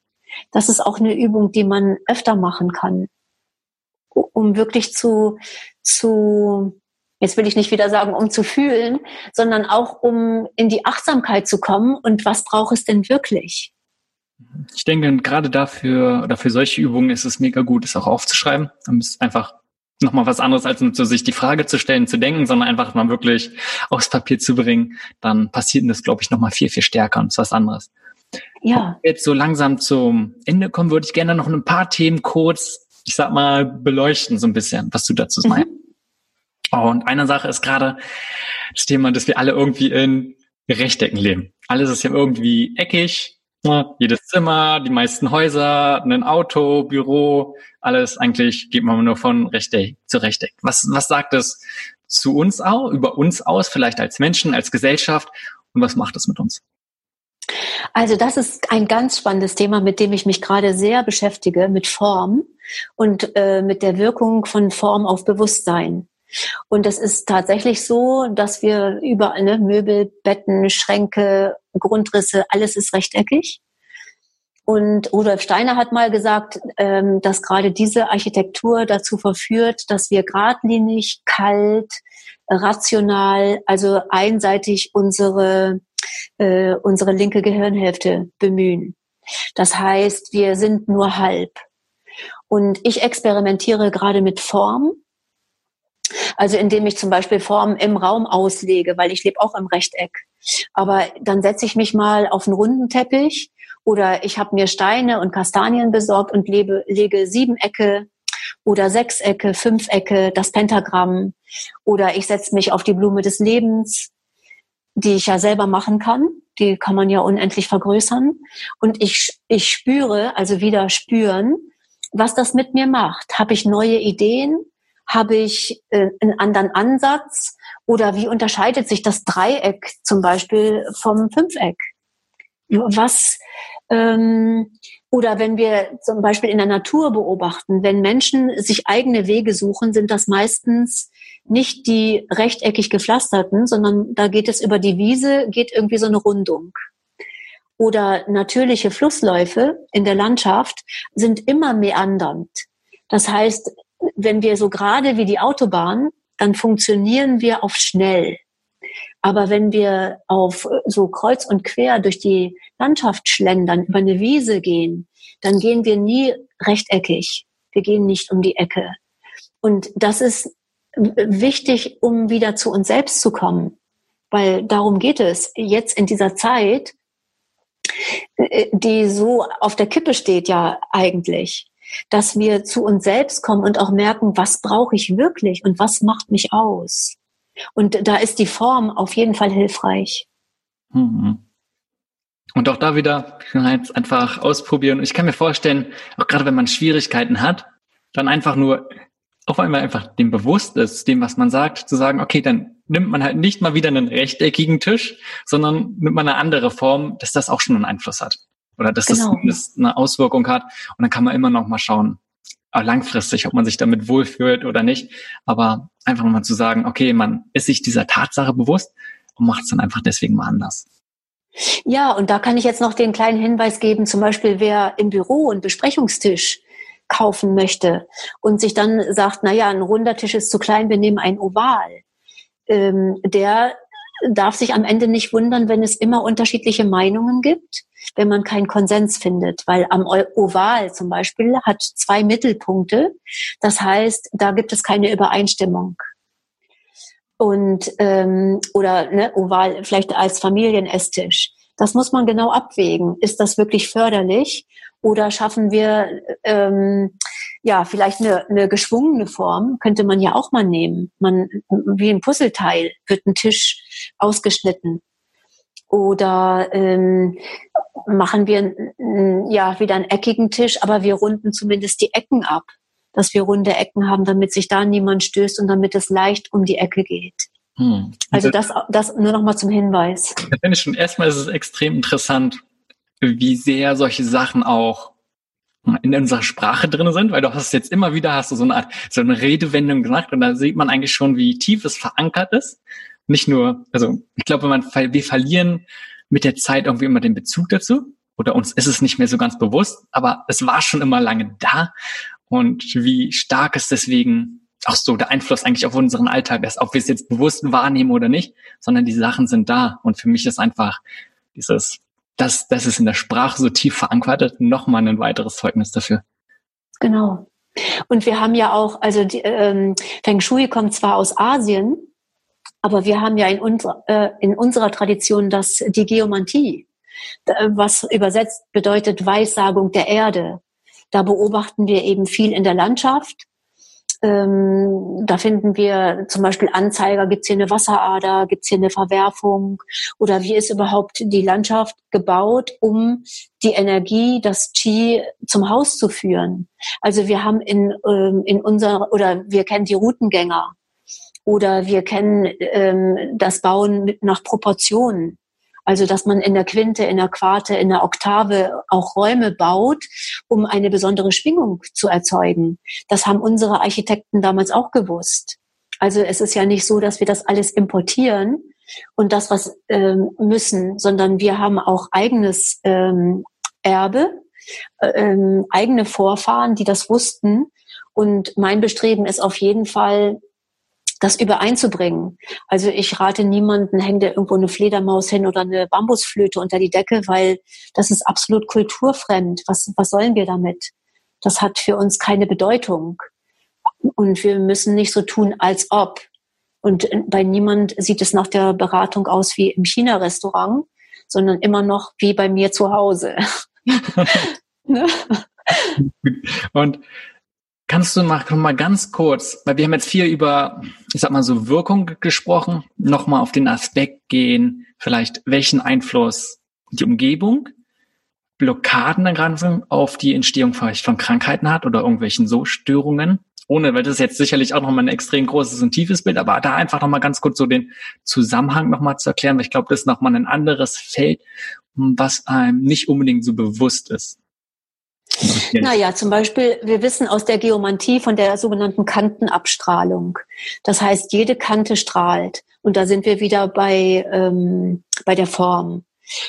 Das ist auch eine Übung, die man öfter machen kann, um wirklich zu, zu, jetzt will ich nicht wieder sagen, um zu fühlen, sondern auch um in die Achtsamkeit zu kommen und was braucht es denn wirklich? Ich denke, gerade dafür oder für solche Übungen ist es mega gut, es auch aufzuschreiben. Dann ist einfach nochmal was anderes, als nur zu sich die Frage zu stellen, zu denken, sondern einfach mal wirklich aufs Papier zu bringen. Dann passiert das, glaube ich, nochmal viel, viel stärker und ist was anderes. Ja. Jetzt so langsam zum Ende kommen, würde ich gerne noch ein paar Themen kurz, ich sag mal, beleuchten, so ein bisschen, was du dazu mhm. meinst. Und eine Sache ist gerade das Thema, dass wir alle irgendwie in Rechtecken leben. Alles ist ja irgendwie eckig, ja, jedes Zimmer, die meisten Häuser, ein Auto, Büro, alles eigentlich geht man nur von Rechteck zu Rechteck. Was, was sagt es zu uns auch, über uns aus, vielleicht als Menschen, als Gesellschaft und was macht es mit uns? Also das ist ein ganz spannendes Thema, mit dem ich mich gerade sehr beschäftige, mit Form und äh, mit der Wirkung von Form auf Bewusstsein. Und es ist tatsächlich so, dass wir überall ne, Möbel, Betten, Schränke, Grundrisse, alles ist rechteckig. Und Rudolf Steiner hat mal gesagt, ähm, dass gerade diese Architektur dazu verführt, dass wir geradlinig, kalt, rational, also einseitig unsere, äh, unsere linke Gehirnhälfte bemühen. Das heißt, wir sind nur halb. Und ich experimentiere gerade mit Form also indem ich zum Beispiel Formen im Raum auslege, weil ich lebe auch im Rechteck. Aber dann setze ich mich mal auf einen runden Teppich oder ich habe mir Steine und Kastanien besorgt und lebe, lege Siebenecke oder Sechsecke, Fünfecke, das Pentagramm oder ich setze mich auf die Blume des Lebens, die ich ja selber machen kann. Die kann man ja unendlich vergrößern. Und ich, ich spüre, also wieder spüren, was das mit mir macht. Habe ich neue Ideen? Habe ich äh, einen anderen Ansatz? Oder wie unterscheidet sich das Dreieck zum Beispiel vom Fünfeck? Was ähm, oder wenn wir zum Beispiel in der Natur beobachten, wenn Menschen sich eigene Wege suchen, sind das meistens nicht die rechteckig gepflasterten, sondern da geht es über die Wiese, geht irgendwie so eine Rundung. Oder natürliche Flussläufe in der Landschaft sind immer meandernd. Das heißt, wenn wir so gerade wie die Autobahn, dann funktionieren wir auf schnell. Aber wenn wir auf so kreuz und quer durch die Landschaft schlendern, über eine Wiese gehen, dann gehen wir nie rechteckig. Wir gehen nicht um die Ecke. Und das ist wichtig, um wieder zu uns selbst zu kommen. Weil darum geht es. Jetzt in dieser Zeit, äh, die so auf der Kippe steht ja eigentlich dass wir zu uns selbst kommen und auch merken, was brauche ich wirklich und was macht mich aus. Und da ist die Form auf jeden Fall hilfreich. Mhm. Und auch da wieder halt einfach ausprobieren. Ich kann mir vorstellen, auch gerade wenn man Schwierigkeiten hat, dann einfach nur auf einmal einfach dem bewusst ist, dem, was man sagt, zu sagen, okay, dann nimmt man halt nicht mal wieder einen rechteckigen Tisch, sondern nimmt man eine andere Form, dass das auch schon einen Einfluss hat. Oder dass genau. das eine Auswirkung hat. Und dann kann man immer noch mal schauen, langfristig, ob man sich damit wohlfühlt oder nicht. Aber einfach mal zu sagen, okay, man ist sich dieser Tatsache bewusst und macht es dann einfach deswegen mal anders. Ja, und da kann ich jetzt noch den kleinen Hinweis geben, zum Beispiel, wer im Büro einen Besprechungstisch kaufen möchte und sich dann sagt, na ja, ein runder Tisch ist zu klein, wir nehmen ein Oval. Ähm, der darf sich am Ende nicht wundern, wenn es immer unterschiedliche Meinungen gibt, wenn man keinen Konsens findet, weil am Oval zum Beispiel hat zwei Mittelpunkte. Das heißt, da gibt es keine Übereinstimmung. Und ähm, oder ne, Oval vielleicht als Familienesstisch. Das muss man genau abwägen. Ist das wirklich förderlich oder schaffen wir ähm, ja, vielleicht eine, eine geschwungene Form könnte man ja auch mal nehmen. Man, wie ein Puzzleteil wird ein Tisch ausgeschnitten. Oder ähm, machen wir ja wieder einen eckigen Tisch, aber wir runden zumindest die Ecken ab, dass wir runde Ecken haben, damit sich da niemand stößt und damit es leicht um die Ecke geht. Hm. Also das, das nur noch mal zum Hinweis. Da finde ich schon erstmal ist es extrem interessant, wie sehr solche Sachen auch in unserer Sprache drin sind, weil du hast jetzt immer wieder hast du so eine Art, so eine Redewendung gemacht und da sieht man eigentlich schon, wie tief es verankert ist. Nicht nur, also ich glaube, man, wir verlieren mit der Zeit irgendwie immer den Bezug dazu oder uns ist es nicht mehr so ganz bewusst, aber es war schon immer lange da und wie stark es deswegen auch so der Einfluss eigentlich auf unseren Alltag ist, ob wir es jetzt bewusst wahrnehmen oder nicht, sondern die Sachen sind da und für mich ist einfach dieses das, das ist in der Sprache so tief verankert, nochmal ein weiteres Zeugnis dafür. Genau. Und wir haben ja auch, also die, ähm, Feng Shui kommt zwar aus Asien, aber wir haben ja in, unser, äh, in unserer Tradition das, die Geomantie, was übersetzt bedeutet Weissagung der Erde. Da beobachten wir eben viel in der Landschaft ähm, da finden wir zum Beispiel Anzeiger, gibt es hier eine Wasserader, gibt es hier eine Verwerfung oder wie ist überhaupt die Landschaft gebaut, um die Energie, das Qi zum Haus zu führen. Also wir haben in, ähm, in unserer, oder wir kennen die Routengänger oder wir kennen ähm, das Bauen mit, nach Proportionen. Also, dass man in der Quinte, in der Quarte, in der Oktave auch Räume baut, um eine besondere Schwingung zu erzeugen. Das haben unsere Architekten damals auch gewusst. Also es ist ja nicht so, dass wir das alles importieren und das was ähm, müssen, sondern wir haben auch eigenes ähm, Erbe, äh, ähm, eigene Vorfahren, die das wussten. Und mein Bestreben ist auf jeden Fall, das übereinzubringen. Also ich rate niemanden, hängt dir irgendwo eine Fledermaus hin oder eine Bambusflöte unter die Decke, weil das ist absolut kulturfremd. Was, was sollen wir damit? Das hat für uns keine Bedeutung. Und wir müssen nicht so tun, als ob. Und bei niemand sieht es nach der Beratung aus wie im China-Restaurant, sondern immer noch wie bei mir zu Hause. ne? Und Kannst du mal, mal ganz kurz, weil wir haben jetzt viel über, ich sag mal so Wirkung gesprochen, nochmal auf den Aspekt gehen, vielleicht welchen Einfluss die Umgebung, Blockaden dann auf die Entstehung vielleicht von Krankheiten hat oder irgendwelchen so Störungen. Ohne, weil das ist jetzt sicherlich auch nochmal ein extrem großes und tiefes Bild, aber da einfach nochmal ganz kurz so den Zusammenhang nochmal zu erklären, weil ich glaube, das ist nochmal ein anderes Feld, was einem nicht unbedingt so bewusst ist. Naja, zum Beispiel, wir wissen aus der Geomantie von der sogenannten Kantenabstrahlung. Das heißt, jede Kante strahlt. Und da sind wir wieder bei, ähm, bei der Form.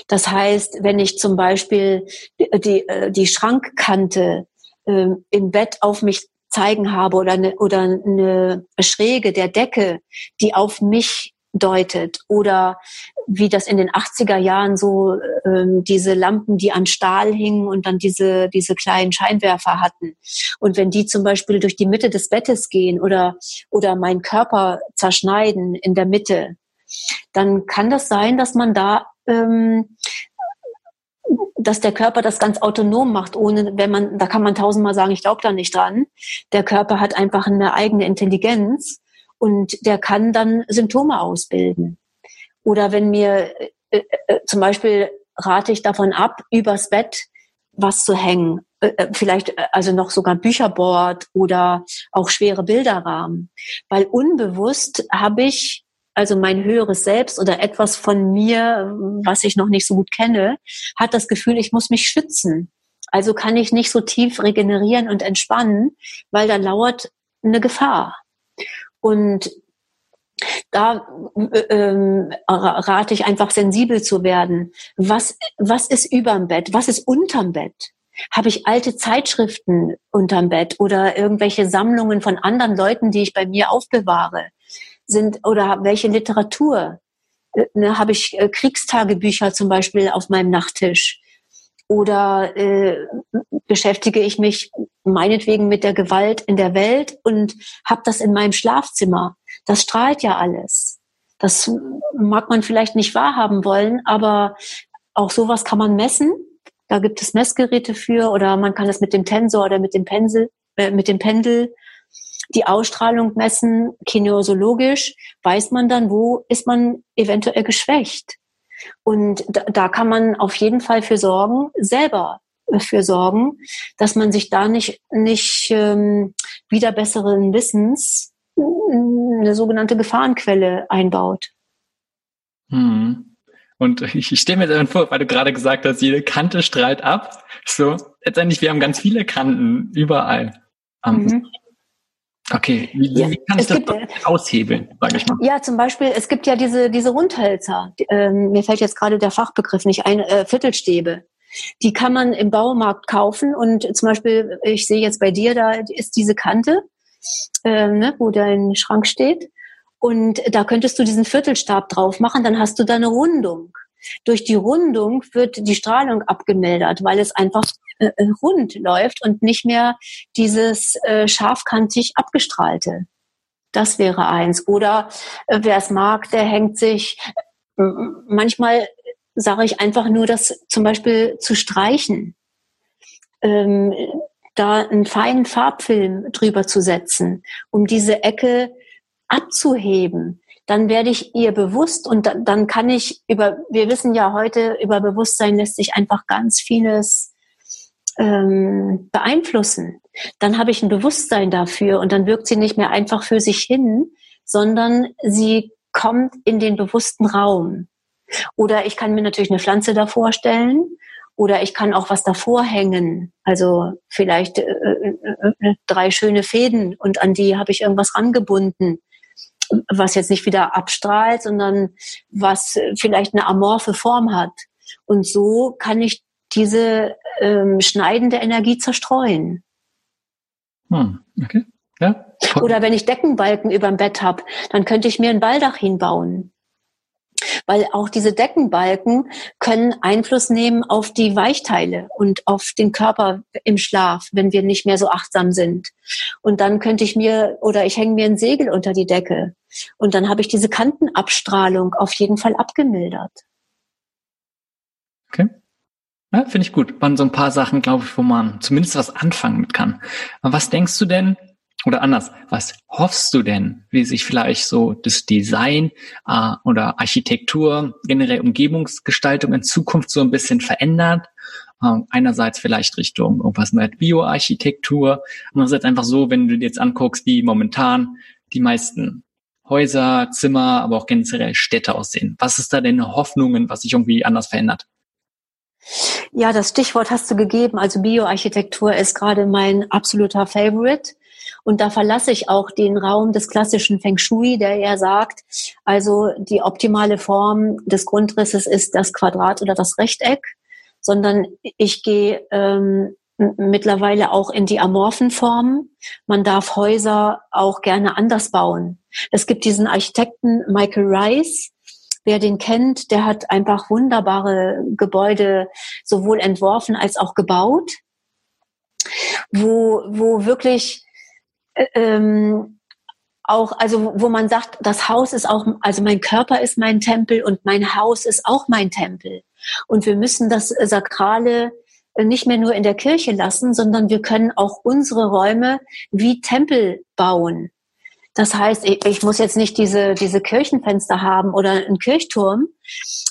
Das heißt, wenn ich zum Beispiel die, die, äh, die Schrankkante äh, im Bett auf mich zeigen habe oder eine, oder eine Schräge der Decke, die auf mich deutet oder wie das in den 80er Jahren so ähm, diese Lampen, die an Stahl hingen und dann diese, diese kleinen Scheinwerfer hatten. Und wenn die zum Beispiel durch die Mitte des Bettes gehen oder, oder meinen Körper zerschneiden in der Mitte, dann kann das sein, dass man da ähm, dass der Körper das ganz autonom macht, ohne, wenn man, da kann man tausendmal sagen, ich glaube da nicht dran. Der Körper hat einfach eine eigene Intelligenz und der kann dann Symptome ausbilden. Oder wenn mir äh, äh, zum Beispiel rate ich davon ab, übers Bett was zu hängen. Äh, äh vielleicht äh, also noch sogar Bücherboard oder auch schwere Bilderrahmen. Weil unbewusst habe ich also mein höheres Selbst oder etwas von mir, was ich noch nicht so gut kenne, hat das Gefühl, ich muss mich schützen. Also kann ich nicht so tief regenerieren und entspannen, weil da lauert eine Gefahr. Und da ähm, rate ich einfach sensibel zu werden. Was, was ist überm Bett? Was ist unterm Bett? Habe ich alte Zeitschriften unterm Bett oder irgendwelche Sammlungen von anderen Leuten, die ich bei mir aufbewahre? Sind, oder welche Literatur? Äh, ne, habe ich äh, Kriegstagebücher zum Beispiel auf meinem Nachttisch? Oder äh, beschäftige ich mich meinetwegen mit der Gewalt in der Welt und habe das in meinem Schlafzimmer? Das strahlt ja alles. Das mag man vielleicht nicht wahrhaben wollen, aber auch sowas kann man messen. Da gibt es Messgeräte für oder man kann es mit dem Tensor oder mit dem Pensel, äh, mit dem Pendel die Ausstrahlung messen, kinesiologisch, weiß man dann, wo ist man eventuell geschwächt. Und da, da kann man auf jeden Fall für sorgen, selber für sorgen, dass man sich da nicht, nicht ähm, wieder besseren Wissens eine sogenannte Gefahrenquelle einbaut. Hm. Und ich, ich stelle mir dann vor, weil du gerade gesagt hast, jede Kante strahlt ab. So, letztendlich, wir haben ganz viele Kanten überall. Mhm. Okay, wie, ja, wie kann ich das gibt, aushebeln, sage ich mal? Ja, zum Beispiel, es gibt ja diese, diese Rundhölzer. Ähm, mir fällt jetzt gerade der Fachbegriff nicht ein, äh, Viertelstäbe. Die kann man im Baumarkt kaufen und zum Beispiel, ich sehe jetzt bei dir, da ist diese Kante, äh, ne, wo dein Schrank steht. Und da könntest du diesen Viertelstab drauf machen, dann hast du da eine Rundung. durch die Rundung wird die Strahlung abgemildert, weil es einfach äh, äh, rund läuft und nicht mehr dieses äh, scharfkantig abgestrahlte. Das wäre eins. Oder äh, wer es mag, der hängt sich äh, manchmal sage ich einfach nur, das zum Beispiel zu streichen, ähm, da einen feinen Farbfilm drüber zu setzen, um diese Ecke abzuheben dann werde ich ihr bewusst und dann kann ich über, wir wissen ja heute, über Bewusstsein lässt sich einfach ganz vieles ähm, beeinflussen. Dann habe ich ein Bewusstsein dafür und dann wirkt sie nicht mehr einfach für sich hin, sondern sie kommt in den bewussten Raum. Oder ich kann mir natürlich eine Pflanze davor stellen oder ich kann auch was davor hängen. Also vielleicht äh, äh, äh, drei schöne Fäden und an die habe ich irgendwas rangebunden was jetzt nicht wieder abstrahlt, sondern was vielleicht eine amorphe Form hat. Und so kann ich diese ähm, schneidende Energie zerstreuen. Hm, okay. Ja. Oder wenn ich Deckenbalken über dem Bett habe, dann könnte ich mir ein Baldachin bauen. Weil auch diese Deckenbalken können Einfluss nehmen auf die Weichteile und auf den Körper im Schlaf, wenn wir nicht mehr so achtsam sind. Und dann könnte ich mir oder ich hänge mir ein Segel unter die Decke. Und dann habe ich diese Kantenabstrahlung auf jeden Fall abgemildert. Okay. Ja, finde ich gut. Waren so ein paar Sachen, glaube ich, wo man zumindest was anfangen mit kann. Aber was denkst du denn, oder anders, was hoffst du denn, wie sich vielleicht so das Design äh, oder Architektur, generell Umgebungsgestaltung in Zukunft so ein bisschen verändert? Äh, einerseits vielleicht Richtung irgendwas mit Bioarchitektur, andererseits einfach so, wenn du dir jetzt anguckst, wie momentan die meisten Häuser, Zimmer, aber auch generell Städte aussehen. Was ist da denn Hoffnungen, was sich irgendwie anders verändert? Ja, das Stichwort hast du gegeben. Also Bioarchitektur ist gerade mein absoluter Favorite. Und da verlasse ich auch den Raum des klassischen Feng Shui, der ja sagt, also die optimale Form des Grundrisses ist das Quadrat oder das Rechteck, sondern ich gehe ähm, mittlerweile auch in die amorphen Formen. Man darf Häuser auch gerne anders bauen. Es gibt diesen Architekten Michael Rice, Wer den kennt, der hat einfach wunderbare Gebäude sowohl entworfen als auch gebaut, wo, wo wirklich äh, ähm, auch, also wo man sagt, das Haus ist auch, also mein Körper ist mein Tempel und mein Haus ist auch mein Tempel. Und wir müssen das Sakrale nicht mehr nur in der Kirche lassen, sondern wir können auch unsere Räume wie Tempel bauen. Das heißt, ich, ich muss jetzt nicht diese, diese Kirchenfenster haben oder einen Kirchturm,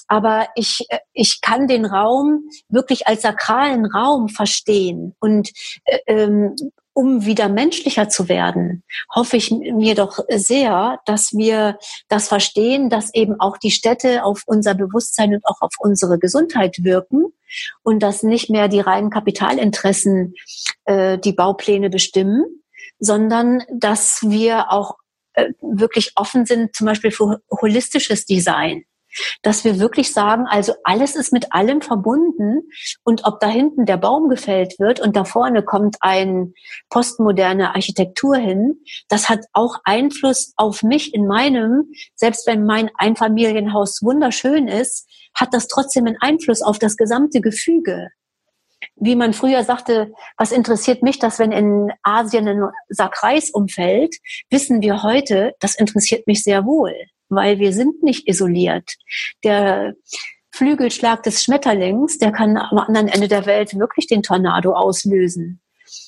aber ich, ich kann den Raum wirklich als sakralen Raum verstehen und äh, ähm, um wieder menschlicher zu werden, hoffe ich mir doch sehr, dass wir das verstehen, dass eben auch die Städte auf unser Bewusstsein und auch auf unsere Gesundheit wirken und dass nicht mehr die reinen Kapitalinteressen äh, die Baupläne bestimmen, sondern dass wir auch äh, wirklich offen sind, zum Beispiel für holistisches Design dass wir wirklich sagen, also alles ist mit allem verbunden und ob da hinten der Baum gefällt wird und da vorne kommt ein postmoderne Architektur hin, das hat auch Einfluss auf mich in meinem, selbst wenn mein Einfamilienhaus wunderschön ist, hat das trotzdem einen Einfluss auf das gesamte Gefüge. Wie man früher sagte, was interessiert mich, dass wenn in Asien ein Sack Reis umfällt, wissen wir heute, das interessiert mich sehr wohl weil wir sind nicht isoliert. Der Flügelschlag des Schmetterlings, der kann am anderen Ende der Welt wirklich den Tornado auslösen.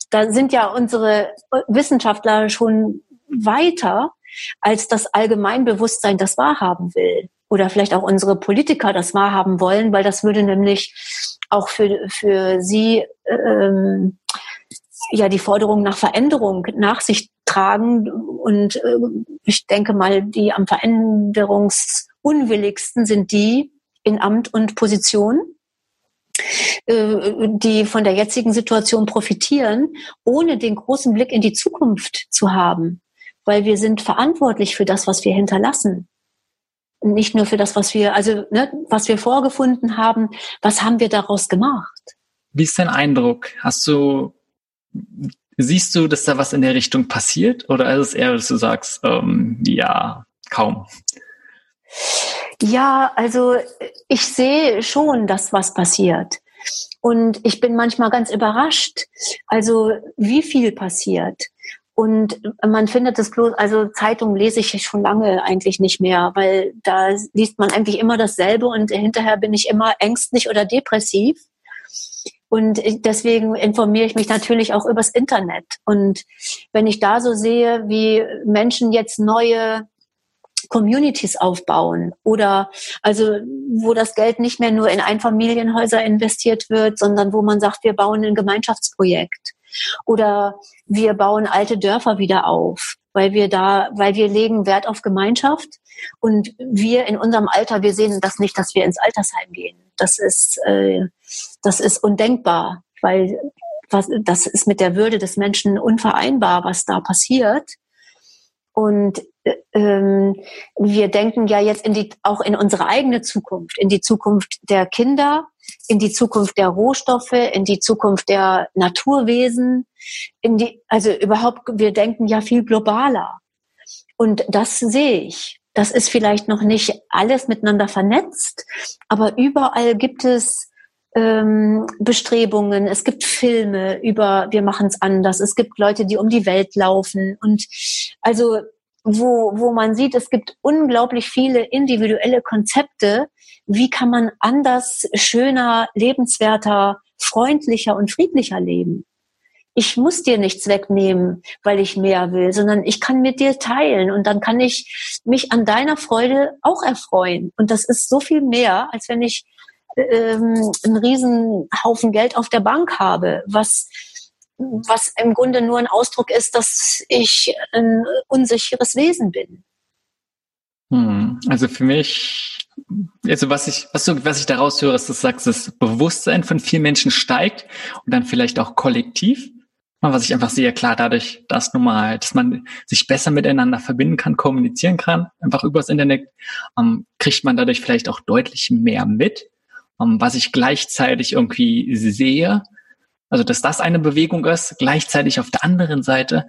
Da sind ja unsere Wissenschaftler schon weiter, als das Allgemeinbewusstsein das wahrhaben will. Oder vielleicht auch unsere Politiker das wahrhaben wollen, weil das würde nämlich auch für, für sie ähm, ja die Forderung nach Veränderung nach sich tragen. Und äh, ich denke mal, die am veränderungsunwilligsten sind die in Amt und Position, äh, die von der jetzigen Situation profitieren, ohne den großen Blick in die Zukunft zu haben. Weil wir sind verantwortlich für das, was wir hinterlassen. Nicht nur für das, was wir, also ne, was wir vorgefunden haben, was haben wir daraus gemacht? Wie ist dein Eindruck? Hast du Siehst du, dass da was in der Richtung passiert oder ist es eher, dass du sagst, ähm, ja, kaum? Ja, also ich sehe schon, dass was passiert. Und ich bin manchmal ganz überrascht, also wie viel passiert. Und man findet es bloß, also Zeitung lese ich schon lange eigentlich nicht mehr, weil da liest man eigentlich immer dasselbe und hinterher bin ich immer ängstlich oder depressiv. Und deswegen informiere ich mich natürlich auch übers Internet. Und wenn ich da so sehe, wie Menschen jetzt neue Communities aufbauen oder also wo das Geld nicht mehr nur in Einfamilienhäuser investiert wird, sondern wo man sagt, wir bauen ein Gemeinschaftsprojekt oder wir bauen alte Dörfer wieder auf, weil wir da, weil wir legen Wert auf Gemeinschaft und wir in unserem Alter, wir sehen das nicht, dass wir ins Altersheim gehen. Das ist, äh, das ist undenkbar, weil was, das ist mit der Würde des Menschen unvereinbar, was da passiert. Und ähm, wir denken ja jetzt in die, auch in unsere eigene Zukunft, in die Zukunft der Kinder, in die Zukunft der Rohstoffe, in die Zukunft der Naturwesen, in die, also überhaupt, wir denken ja viel globaler. Und das sehe ich. Das ist vielleicht noch nicht alles miteinander vernetzt, aber überall gibt es ähm, Bestrebungen, es gibt Filme über wir machen es anders, es gibt Leute, die um die Welt laufen. Und also wo, wo man sieht, es gibt unglaublich viele individuelle Konzepte, wie kann man anders, schöner, lebenswerter, freundlicher und friedlicher leben. Ich muss dir nichts wegnehmen, weil ich mehr will, sondern ich kann mit dir teilen. Und dann kann ich mich an deiner Freude auch erfreuen. Und das ist so viel mehr, als wenn ich ähm, einen riesen Haufen Geld auf der Bank habe, was was im Grunde nur ein Ausdruck ist, dass ich ein unsicheres Wesen bin. Hm, also für mich, also was ich, was, du, was ich daraus höre, ist, dass du sagst, das Bewusstsein von vielen Menschen steigt und dann vielleicht auch kollektiv. Was ich einfach sehe, klar, dadurch, dass nun mal, dass man sich besser miteinander verbinden kann, kommunizieren kann, einfach übers Internet, ähm, kriegt man dadurch vielleicht auch deutlich mehr mit. Ähm, was ich gleichzeitig irgendwie sehe, also dass das eine Bewegung ist. Gleichzeitig auf der anderen Seite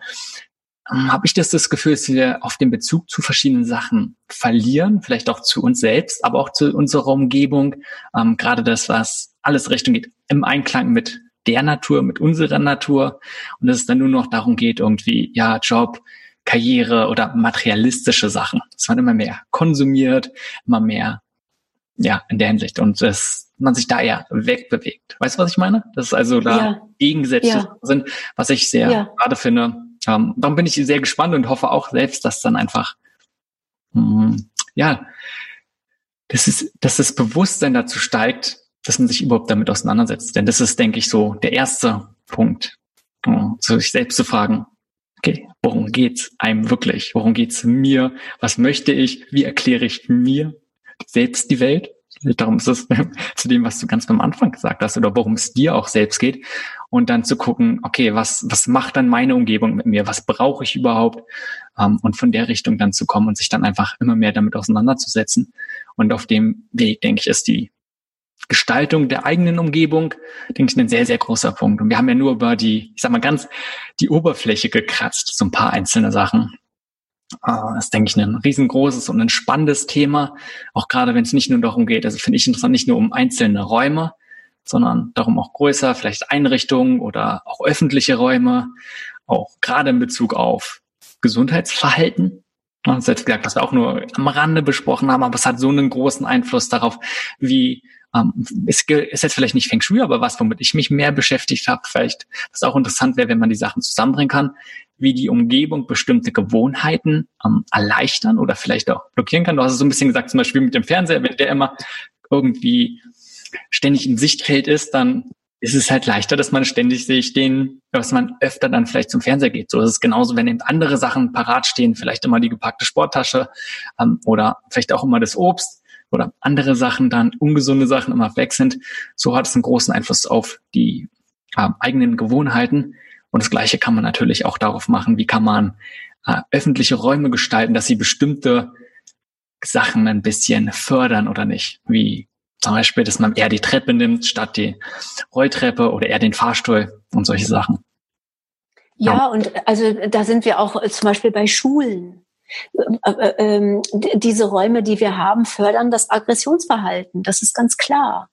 ähm, habe ich das, das Gefühl, dass wir auf den Bezug zu verschiedenen Sachen verlieren, vielleicht auch zu uns selbst, aber auch zu unserer Umgebung. Ähm, gerade das, was alles Richtung geht, im Einklang mit der Natur, mit unserer Natur. Und dass es dann nur noch darum geht, irgendwie, ja, Job, Karriere oder materialistische Sachen. Es wird immer mehr konsumiert, immer mehr, ja, in der Hinsicht. Und das man sich da eher wegbewegt. Weißt du, was ich meine? Das ist also da ja. Gegensätze ja. sind, was ich sehr ja. gerade finde. Ähm, darum bin ich sehr gespannt und hoffe auch selbst, dass dann einfach, mh, hm, ja, das ist, dass das Bewusstsein dazu steigt, dass man sich überhaupt damit auseinandersetzt. Denn das ist, denke ich, so der erste Punkt, so sich selbst zu fragen, okay, worum geht's einem wirklich? Worum geht's mir? Was möchte ich? Wie erkläre ich mir selbst die Welt? Darum ist es zu dem, was du ganz am Anfang gesagt hast oder worum es dir auch selbst geht. Und dann zu gucken, okay, was, was macht dann meine Umgebung mit mir? Was brauche ich überhaupt? Ähm, und von der Richtung dann zu kommen und sich dann einfach immer mehr damit auseinanderzusetzen. Und auf dem Weg, denke ich, ist die Gestaltung der eigenen Umgebung, denke ich, ein sehr, sehr großer Punkt. Und wir haben ja nur über die, ich sag mal ganz, die Oberfläche gekratzt, so ein paar einzelne Sachen. Uh, das ist, denke ich, ein riesengroßes und ein spannendes Thema, auch gerade wenn es nicht nur darum geht, also finde ich interessant, nicht nur um einzelne Räume, sondern darum auch größer, vielleicht Einrichtungen oder auch öffentliche Räume, auch gerade in Bezug auf Gesundheitsverhalten. Das ist jetzt gesagt, was wir auch nur am Rande besprochen haben, aber es hat so einen großen Einfluss darauf, wie ähm, ist, ist jetzt vielleicht nicht Feng Shui, aber was, womit ich mich mehr beschäftigt habe, vielleicht, was auch interessant wäre, wenn man die Sachen zusammenbringen kann, wie die Umgebung bestimmte Gewohnheiten ähm, erleichtern oder vielleicht auch blockieren kann. Du hast es so ein bisschen gesagt, zum Beispiel mit dem Fernseher, wenn der immer irgendwie ständig im Sichtfeld ist, dann ist es halt leichter, dass man ständig sich den, dass man öfter dann vielleicht zum Fernseher geht. So ist es genauso, wenn eben andere Sachen parat stehen, vielleicht immer die gepackte Sporttasche ähm, oder vielleicht auch immer das Obst oder andere Sachen dann, ungesunde Sachen immer weg sind. So hat es einen großen Einfluss auf die äh, eigenen Gewohnheiten. Und das Gleiche kann man natürlich auch darauf machen, wie kann man äh, öffentliche Räume gestalten, dass sie bestimmte Sachen ein bisschen fördern oder nicht. Wie zum Beispiel, dass man eher die Treppe nimmt statt die Rolltreppe oder eher den Fahrstuhl und solche Sachen. Ja, ja. und also da sind wir auch zum Beispiel bei Schulen. Äh, äh, ähm, diese Räume, die wir haben, fördern das Aggressionsverhalten. Das ist ganz klar.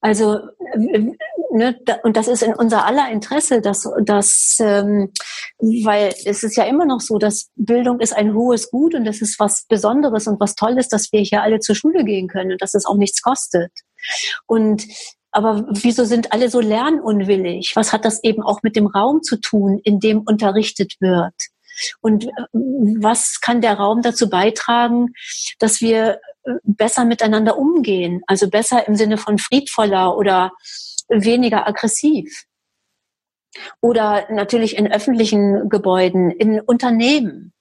Also, äh, ne, und das ist in unser aller Interesse, dass, dass ähm, weil es ist ja immer noch so, dass Bildung ist ein hohes Gut und das ist was Besonderes und was Tolles, dass wir hier alle zur Schule gehen können und dass es auch nichts kostet. Und aber wieso sind alle so lernunwillig? Was hat das eben auch mit dem Raum zu tun, in dem unterrichtet wird? Und äh, was kann der Raum dazu beitragen, dass wir besser miteinander umgehen? Also besser im Sinne von friedvoller oder weniger aggressiv. Oder natürlich in öffentlichen Gebäuden, in Unternehmen,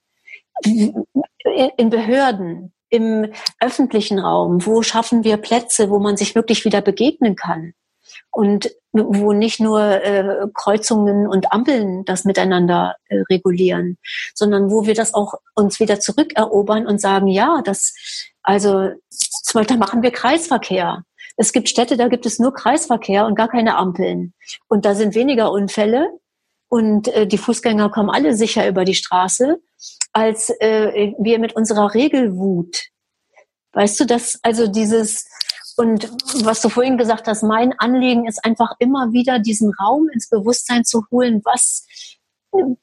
in Behörden, im öffentlichen Raum. Wo schaffen wir Plätze, wo man sich wirklich wieder begegnen kann? und wo nicht nur äh, Kreuzungen und Ampeln das miteinander äh, regulieren, sondern wo wir das auch uns wieder zurückerobern und sagen, ja, das, also zum Beispiel machen wir Kreisverkehr. Es gibt Städte, da gibt es nur Kreisverkehr und gar keine Ampeln. Und da sind weniger Unfälle und äh, die Fußgänger kommen alle sicher über die Straße, als äh, wir mit unserer Regelwut. Weißt du, dass also dieses und was du vorhin gesagt hast, mein Anliegen ist einfach immer wieder diesen Raum ins Bewusstsein zu holen, was,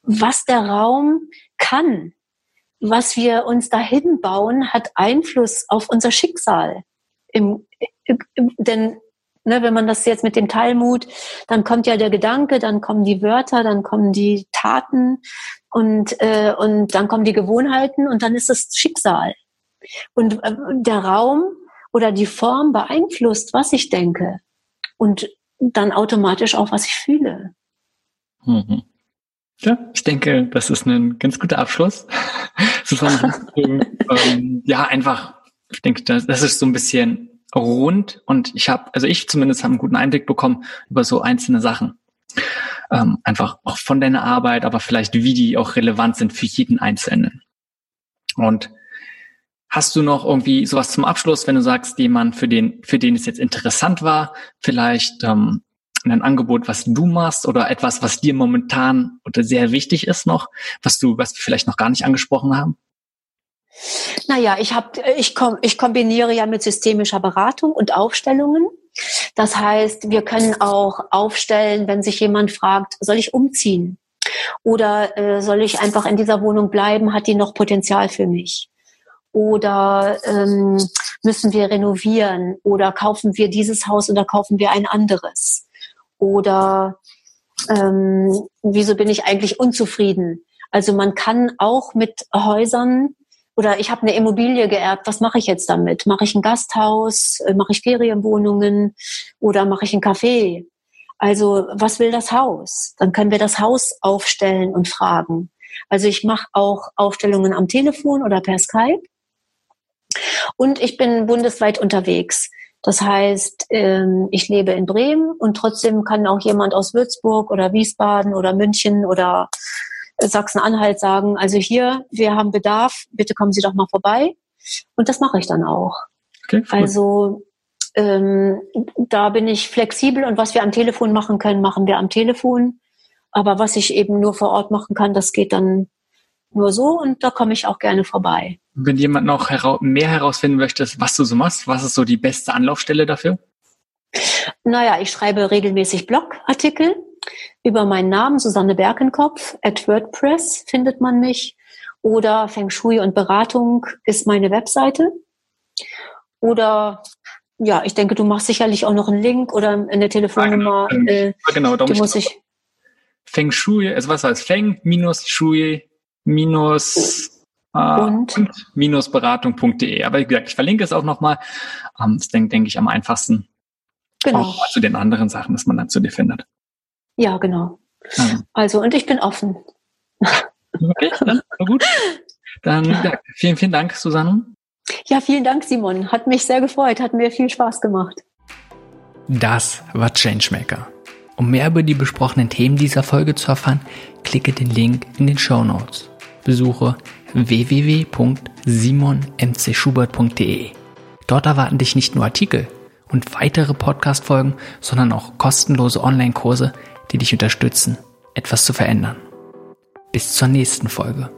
was der Raum kann. Was wir uns dahin bauen, hat Einfluss auf unser Schicksal. Im, im, denn ne, wenn man das jetzt mit dem Talmud, dann kommt ja der Gedanke, dann kommen die Wörter, dann kommen die Taten und, äh, und dann kommen die Gewohnheiten und dann ist es Schicksal. Und äh, der Raum oder die Form beeinflusst, was ich denke und dann automatisch auch, was ich fühle. Mhm. Ja, ich denke, das ist ein ganz guter Abschluss. ähm, ja, einfach, ich denke, das, das ist so ein bisschen rund und ich habe, also ich zumindest habe einen guten Einblick bekommen über so einzelne Sachen. Ähm, einfach auch von deiner Arbeit, aber vielleicht wie die auch relevant sind für jeden Einzelnen. Und Hast du noch irgendwie sowas zum Abschluss, wenn du sagst, jemand, für den, für den es jetzt interessant war, vielleicht ähm, ein Angebot, was du machst oder etwas, was dir momentan oder sehr wichtig ist noch, was du, was wir vielleicht noch gar nicht angesprochen haben? Naja, ich habe, ich, kom ich kombiniere ja mit systemischer Beratung und Aufstellungen. Das heißt, wir können auch aufstellen, wenn sich jemand fragt, soll ich umziehen? Oder äh, soll ich einfach in dieser Wohnung bleiben? Hat die noch Potenzial für mich? oder ähm, müssen wir renovieren oder kaufen wir dieses Haus oder kaufen wir ein anderes oder ähm, wieso bin ich eigentlich unzufrieden? Also man kann auch mit Häusern oder ich habe eine Immobilie geerbt, was mache ich jetzt damit? Mache ich ein Gasthaus, äh, mache ich Ferienwohnungen oder mache ich ein Café? Also was will das Haus? Dann können wir das Haus aufstellen und fragen. Also ich mache auch Aufstellungen am Telefon oder per Skype und ich bin bundesweit unterwegs. Das heißt, ähm, ich lebe in Bremen und trotzdem kann auch jemand aus Würzburg oder Wiesbaden oder München oder Sachsen-Anhalt sagen, also hier, wir haben Bedarf, bitte kommen Sie doch mal vorbei. Und das mache ich dann auch. Okay, cool. Also ähm, da bin ich flexibel und was wir am Telefon machen können, machen wir am Telefon. Aber was ich eben nur vor Ort machen kann, das geht dann nur so und da komme ich auch gerne vorbei. Wenn jemand noch hera mehr herausfinden möchte, was du so machst, was ist so die beste Anlaufstelle dafür? Naja, ich schreibe regelmäßig Blogartikel über meinen Namen, Susanne Berkenkopf. At WordPress findet man mich. Oder Feng Shui und Beratung ist meine Webseite. Oder ja, ich denke, du machst sicherlich auch noch einen Link oder eine Telefonnummer. Ja, genau, äh, genau da muss ich. Feng Shui, also was heißt Feng minus Shui minus äh, und? und minus beratung.de. Aber wie gesagt, ich verlinke es auch nochmal. Ähm, das denke denk ich am einfachsten. Genau. Auch zu den anderen Sachen, dass man dann zu dir findet. Ja, genau. Also, also und ich bin offen. Okay, dann, gut. Dann ja, vielen, vielen Dank, Susanne. Ja, vielen Dank, Simon. Hat mich sehr gefreut, hat mir viel Spaß gemacht. Das war Changemaker. Um mehr über die besprochenen Themen dieser Folge zu erfahren, klicke den Link in den Show Notes. Besuche www.simonmcschubert.de. Dort erwarten dich nicht nur Artikel und weitere Podcast-Folgen, sondern auch kostenlose Online-Kurse, die dich unterstützen, etwas zu verändern. Bis zur nächsten Folge.